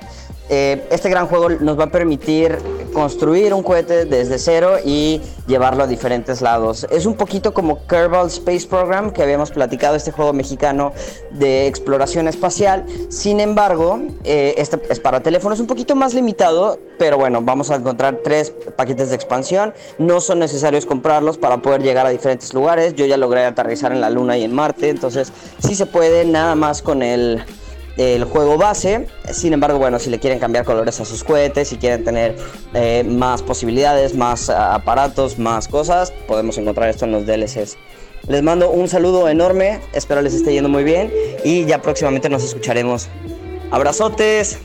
Eh, este gran juego nos va a permitir construir un cohete desde cero y llevarlo a diferentes lados. Es un poquito como Kerbal Space Program que habíamos platicado, este juego mexicano de exploración espacial. Sin embargo, eh, este es para teléfonos un poquito más limitado, pero bueno, vamos a encontrar tres paquetes de expansión. No son necesarios comprarlos para poder llegar a diferentes lugares. Yo ya logré aterrizar en la Luna y en Marte, entonces sí se puede nada más con el el juego base. Sin embargo, bueno, si le quieren cambiar colores a sus cohetes, si quieren tener eh, más posibilidades, más ah, aparatos, más cosas, podemos encontrar esto en los DLCs. Les mando un saludo enorme, espero les esté yendo muy bien y ya próximamente nos escucharemos. Abrazotes.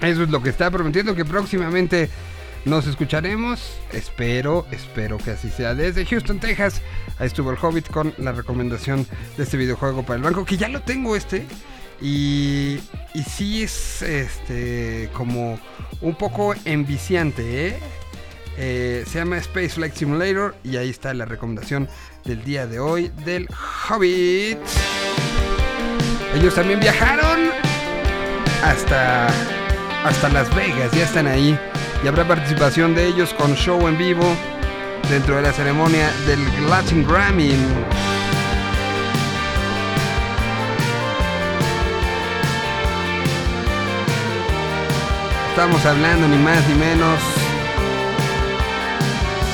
Eso es lo que está prometiendo que próximamente nos escucharemos. Espero, espero que así sea. Desde Houston, Texas, ahí estuvo el Hobbit con la recomendación de este videojuego para el banco, que ya lo tengo este. Y, y sí es este como un poco enviciante, ¿eh? Eh, se llama Space Flight Simulator y ahí está la recomendación del día de hoy del Hobbit. Ellos también viajaron hasta, hasta Las Vegas, ya están ahí. Y habrá participación de ellos con show en vivo dentro de la ceremonia del Latin Grammy. Estamos hablando ni más ni menos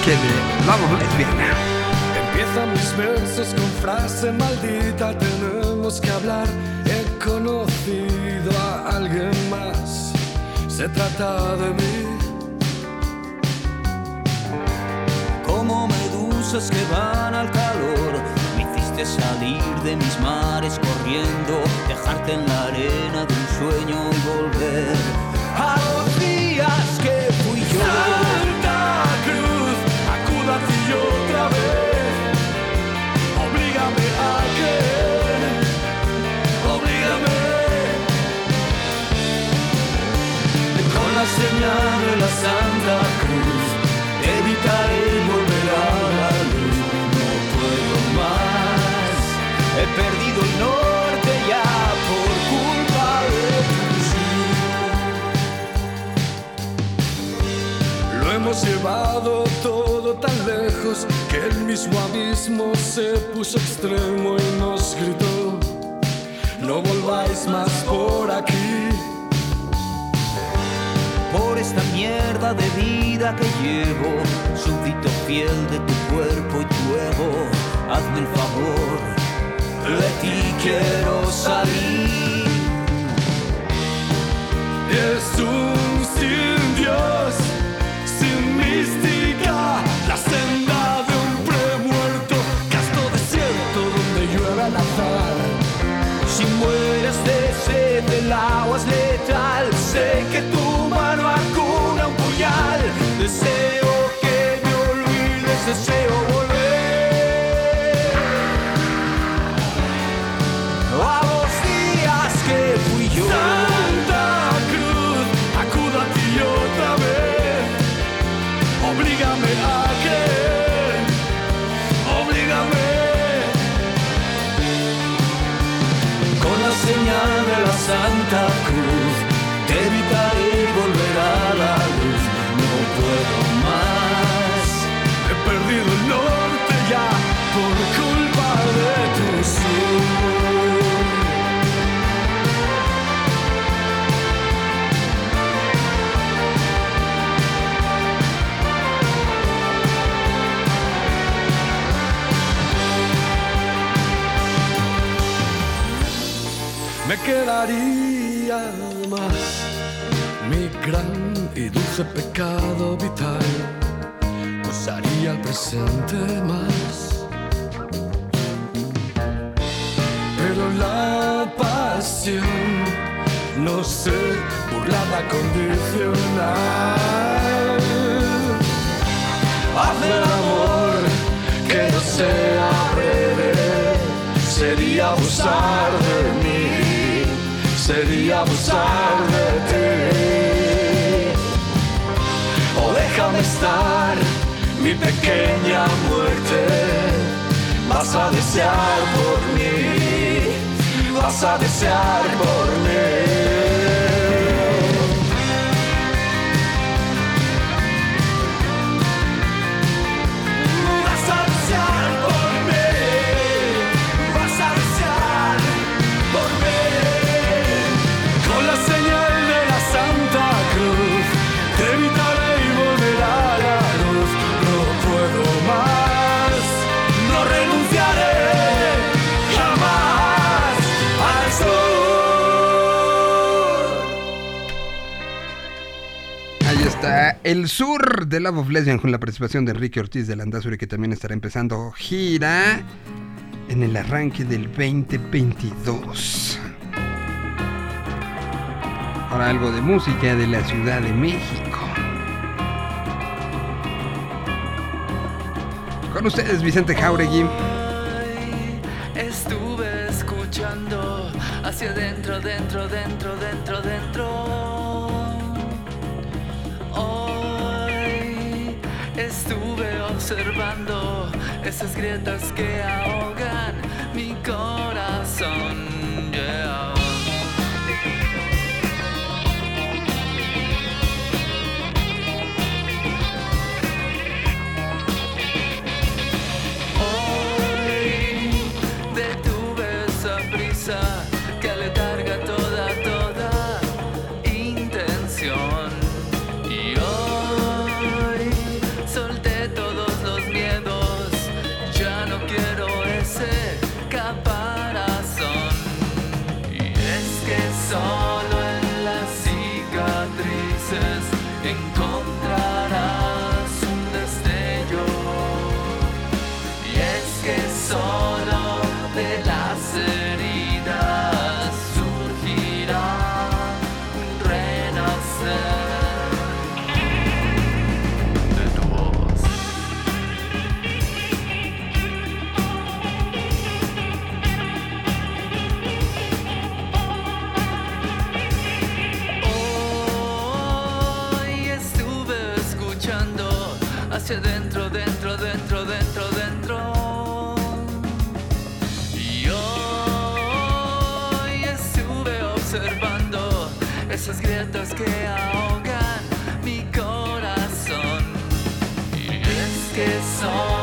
que de of Lesbiana. Empiezan mis versos con frase maldita, tenemos que hablar. He conocido a alguien más, se trata de mí. Medusas que van al calor. Me hiciste salir de mis mares corriendo, dejarte en la arena de un sueño y volver a los días que fui yo. Santa Cruz, acuda a ti otra vez. Oblígame a creer, oblígame. Con la señal de la Santa Cruz, evitaré hemos llevado todo tan lejos que el mismo abismo se puso extremo y nos gritó, no volváis más por aquí. por esta mierda de vida que llevo, súbdito fiel de tu cuerpo y tu ego, hazme el favor, de ti quiero salir. Es un sed, el agua es dulce pecado vital. Usaría el presente más. Pero la pasión, no sé, burlada condicional. Haz el amor que no sea breve, sería abusar de mí, sería abusar de ti. Mi pequeña muerte, vas a desear por mí, vas a desear por mí. El sur de Love of Lesbian con la participación de Enrique Ortiz de Landazuri que también estará empezando gira en el arranque del 2022. Ahora algo de música de la Ciudad de México. Con ustedes Vicente Jauregui. Estuve escuchando hacia adentro, dentro, dentro, dentro, dentro. Esas grietas que ahogan mi corazón. Grietas que ahogan mi corazón. Y es que solo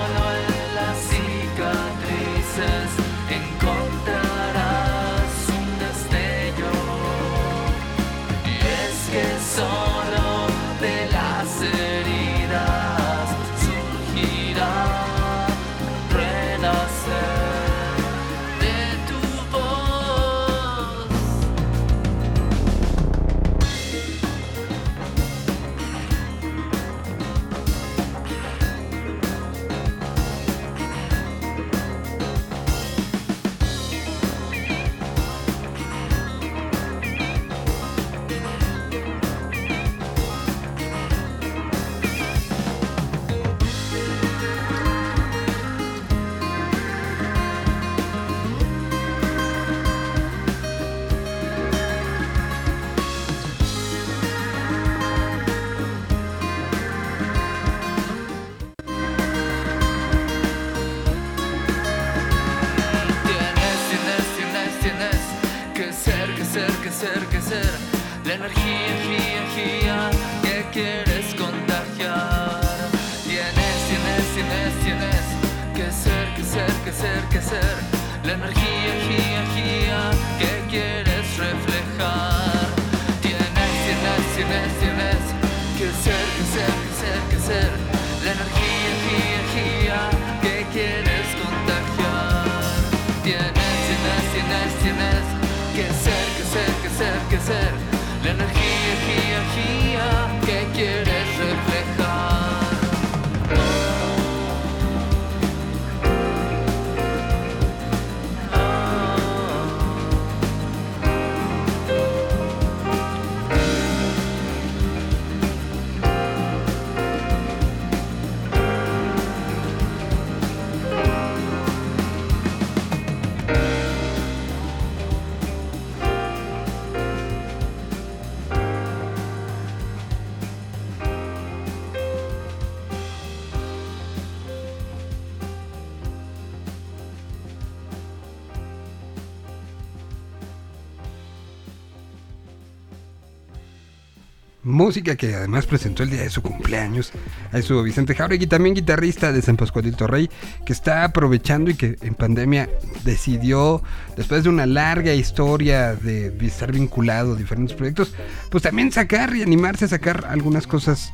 Música que además presentó el día de su cumpleaños. Ahí estuvo Vicente Jauregui, también guitarrista de San Pascualito Rey, que está aprovechando y que en pandemia decidió, después de una larga historia de estar vinculado a diferentes proyectos, pues también sacar y animarse a sacar algunas cosas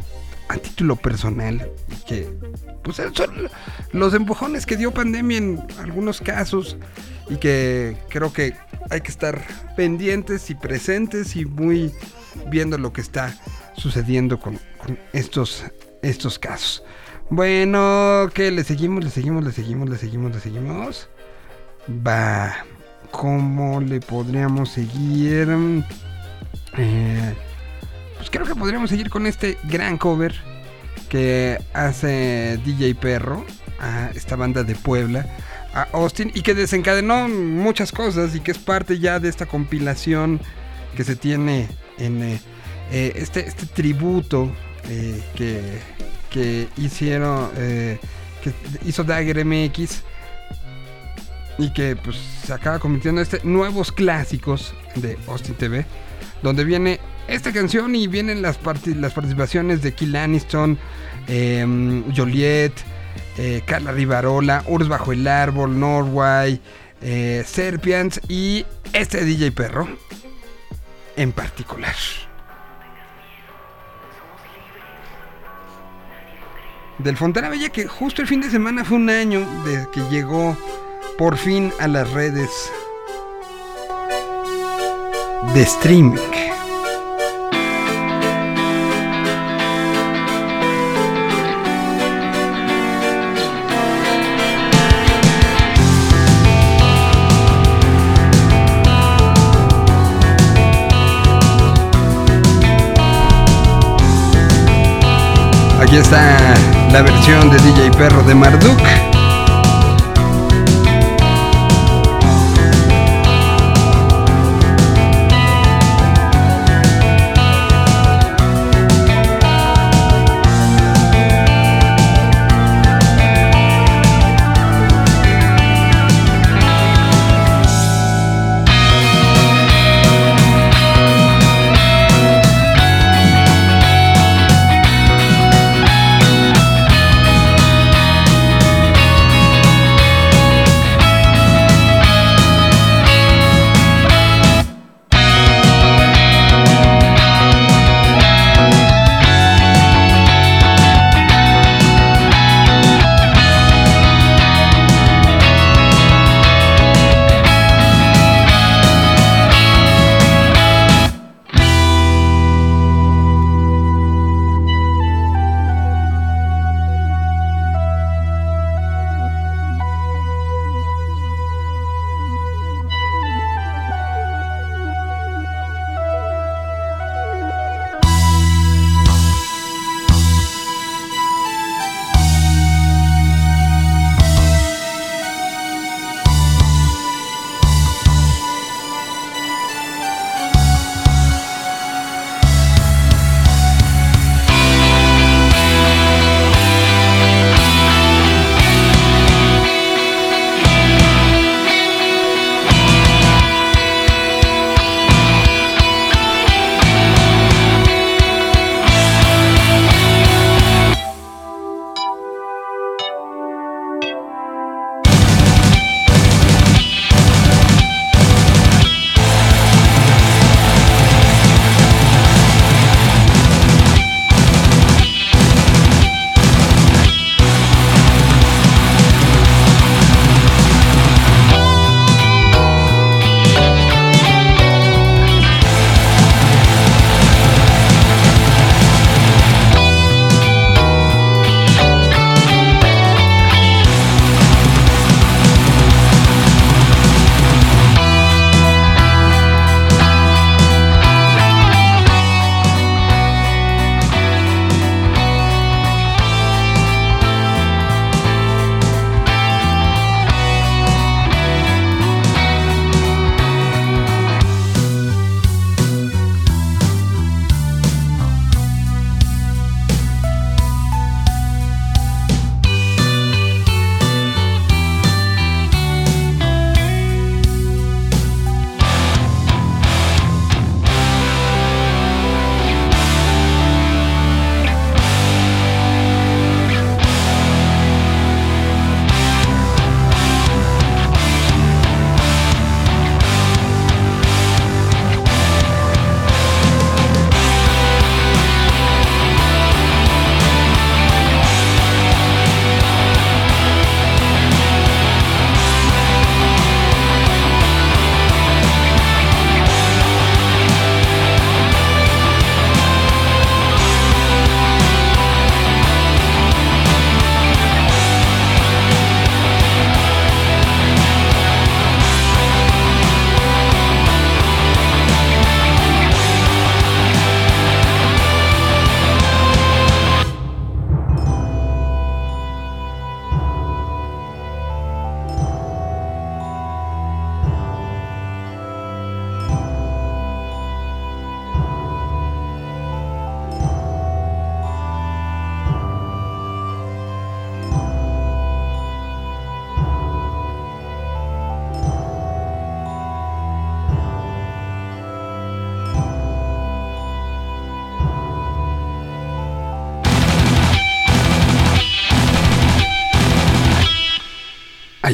a título personal. Que pues son los empujones que dio pandemia en algunos casos y que creo que hay que estar pendientes y presentes y muy viendo lo que está sucediendo con, estos, estos casos. Bueno, que le seguimos, le seguimos, le seguimos, le seguimos, le seguimos. Va, ¿cómo le podríamos seguir? Eh, pues creo que podríamos seguir con este gran cover que hace DJ Perro a esta banda de Puebla, a Austin, y que desencadenó muchas cosas y que es parte ya de esta compilación que se tiene en eh, eh, este, este tributo eh, que, que hicieron, eh, que hizo Dagger MX y que pues se acaba convirtiendo en este nuevos clásicos de Austin TV, donde viene esta canción y vienen las, parti- las participaciones de Kill Aniston, eh, Joliet, Carla Rivarola, Urs Bajo el Árbol, Norway, Serpians y este DJ Perro en particular. Del Fontana Bella que justo el fin de semana fue un año de que llegó por fin a las redes de streaming. Aquí está la versión de DJ Perro de Marduk.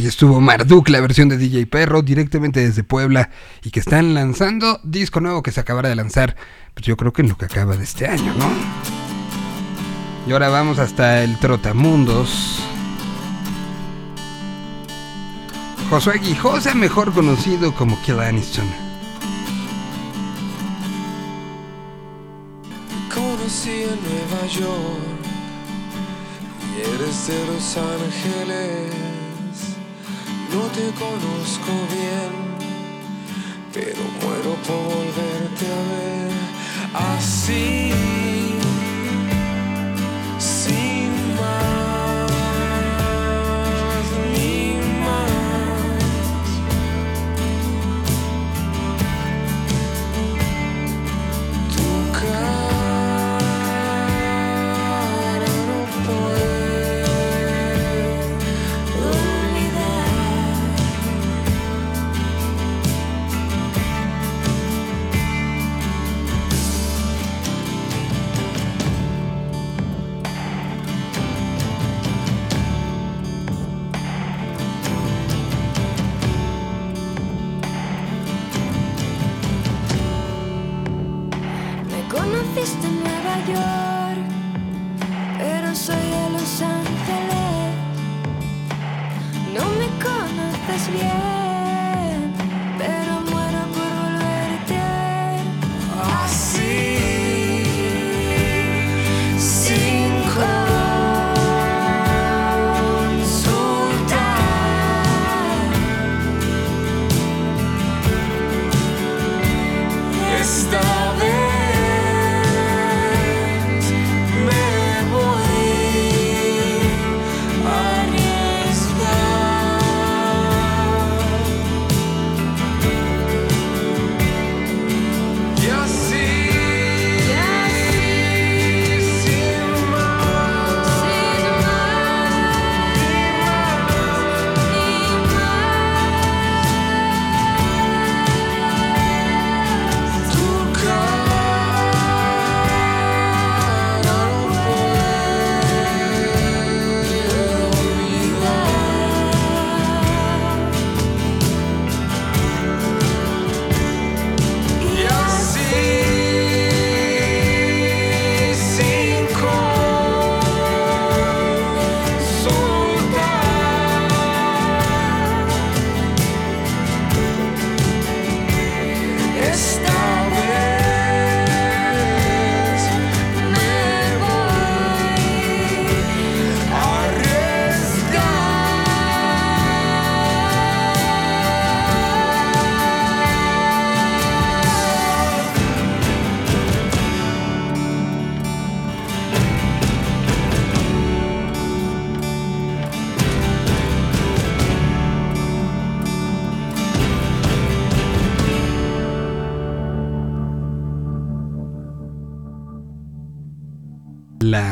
Estuvo Marduk, la versión de DJ Perro, directamente desde Puebla, y que están lanzando disco nuevo que se acabará de lanzar, pues yo creo que en lo que acaba de este año, ¿no? Y ahora vamos hasta el Trotamundos. Josué Guijosa, mejor conocido como Kill Aniston. conocí en Nueva York y eres de Los Ángeles. No te conozco bien, pero muero por volverte a ver así.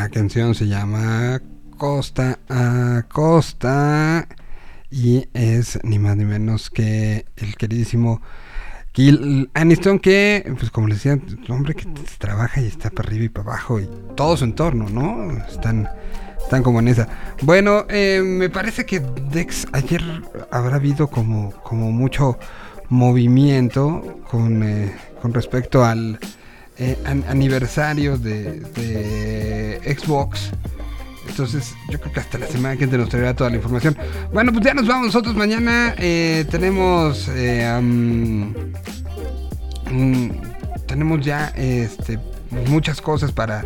Canción se llama Costa a Costa y es ni más ni menos que el queridísimo Kill Aniston que, pues como les decía, un hombre que trabaja y está para arriba y para abajo y todo su entorno, ¿no? Están, están como en esa. Bueno, eh, me parece que Dex ayer habrá habido como, como mucho movimiento con, eh, con respecto al eh, an- aniversario de, Xbox. Entonces, yo creo que hasta la semana que entra nos traerá toda la información. Bueno, pues ya nos vamos nosotros mañana. eh, tenemos. eh, tenemos ya este, muchas cosas para,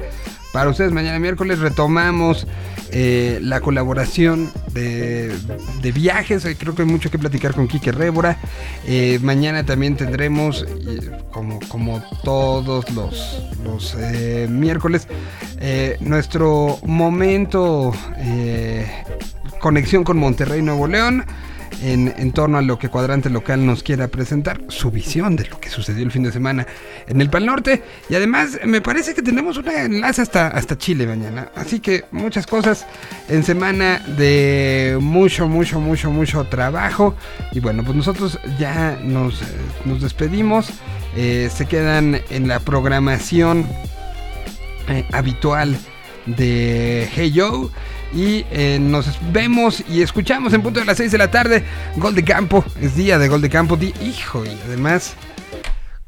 para ustedes. Mañana miércoles retomamos eh, la colaboración de, viajes. Hoy creo que hay mucho que platicar con Quique Rébora. Eh, mañana también tendremos, eh, como, todos los, eh, miércoles, eh, nuestro momento eh, conexión con Monterrey, Nuevo León. En, torno a lo que Cuadrante Local nos quiera presentar, su visión de lo que sucedió el fin de semana en el Pal Norte. Y además, me parece que tenemos un enlace hasta, hasta Chile mañana. Así que muchas cosas en semana de mucho, mucho, mucho, mucho trabajo. Y bueno, pues nosotros ya nos, eh, nos despedimos. Eh, se quedan en la programación eh, habitual de Hey Yo. Y eh, nos vemos y escuchamos en punto de las 6 de la tarde. Gol de campo, es día de gol de campo. Hijo, y además,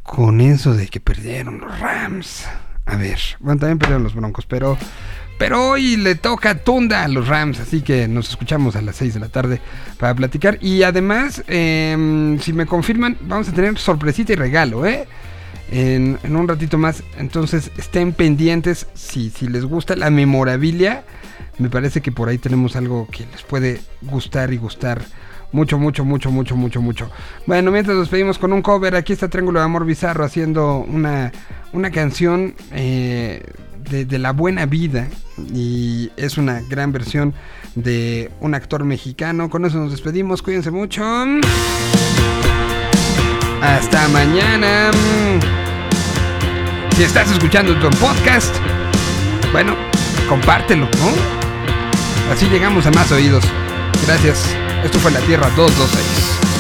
con eso de que perdieron los Rams. A ver, bueno, también perdieron los Broncos, pero, pero hoy le toca tunda a los Rams. Así que nos escuchamos a las 6 de la tarde para platicar. Y además, em, si me confirman, vamos a tener sorpresita y regalo, ¿eh? En, en un ratito más. Entonces estén pendientes si, si les gusta la memorabilia. Me parece que por ahí tenemos algo que les puede gustar y gustar mucho, mucho, mucho, mucho, mucho, mucho. Bueno, mientras nos pedimos con un cover, aquí está Triángulo de Amor Bizarro haciendo una, una canción eh, de, de la buena vida. Y es una gran versión de un actor mexicano. Con eso nos despedimos, cuídense mucho. Hasta mañana. Si estás escuchando tu podcast, bueno, compártelo, ¿no? Así llegamos a más oídos. Gracias. Esto fue La Tierra 226.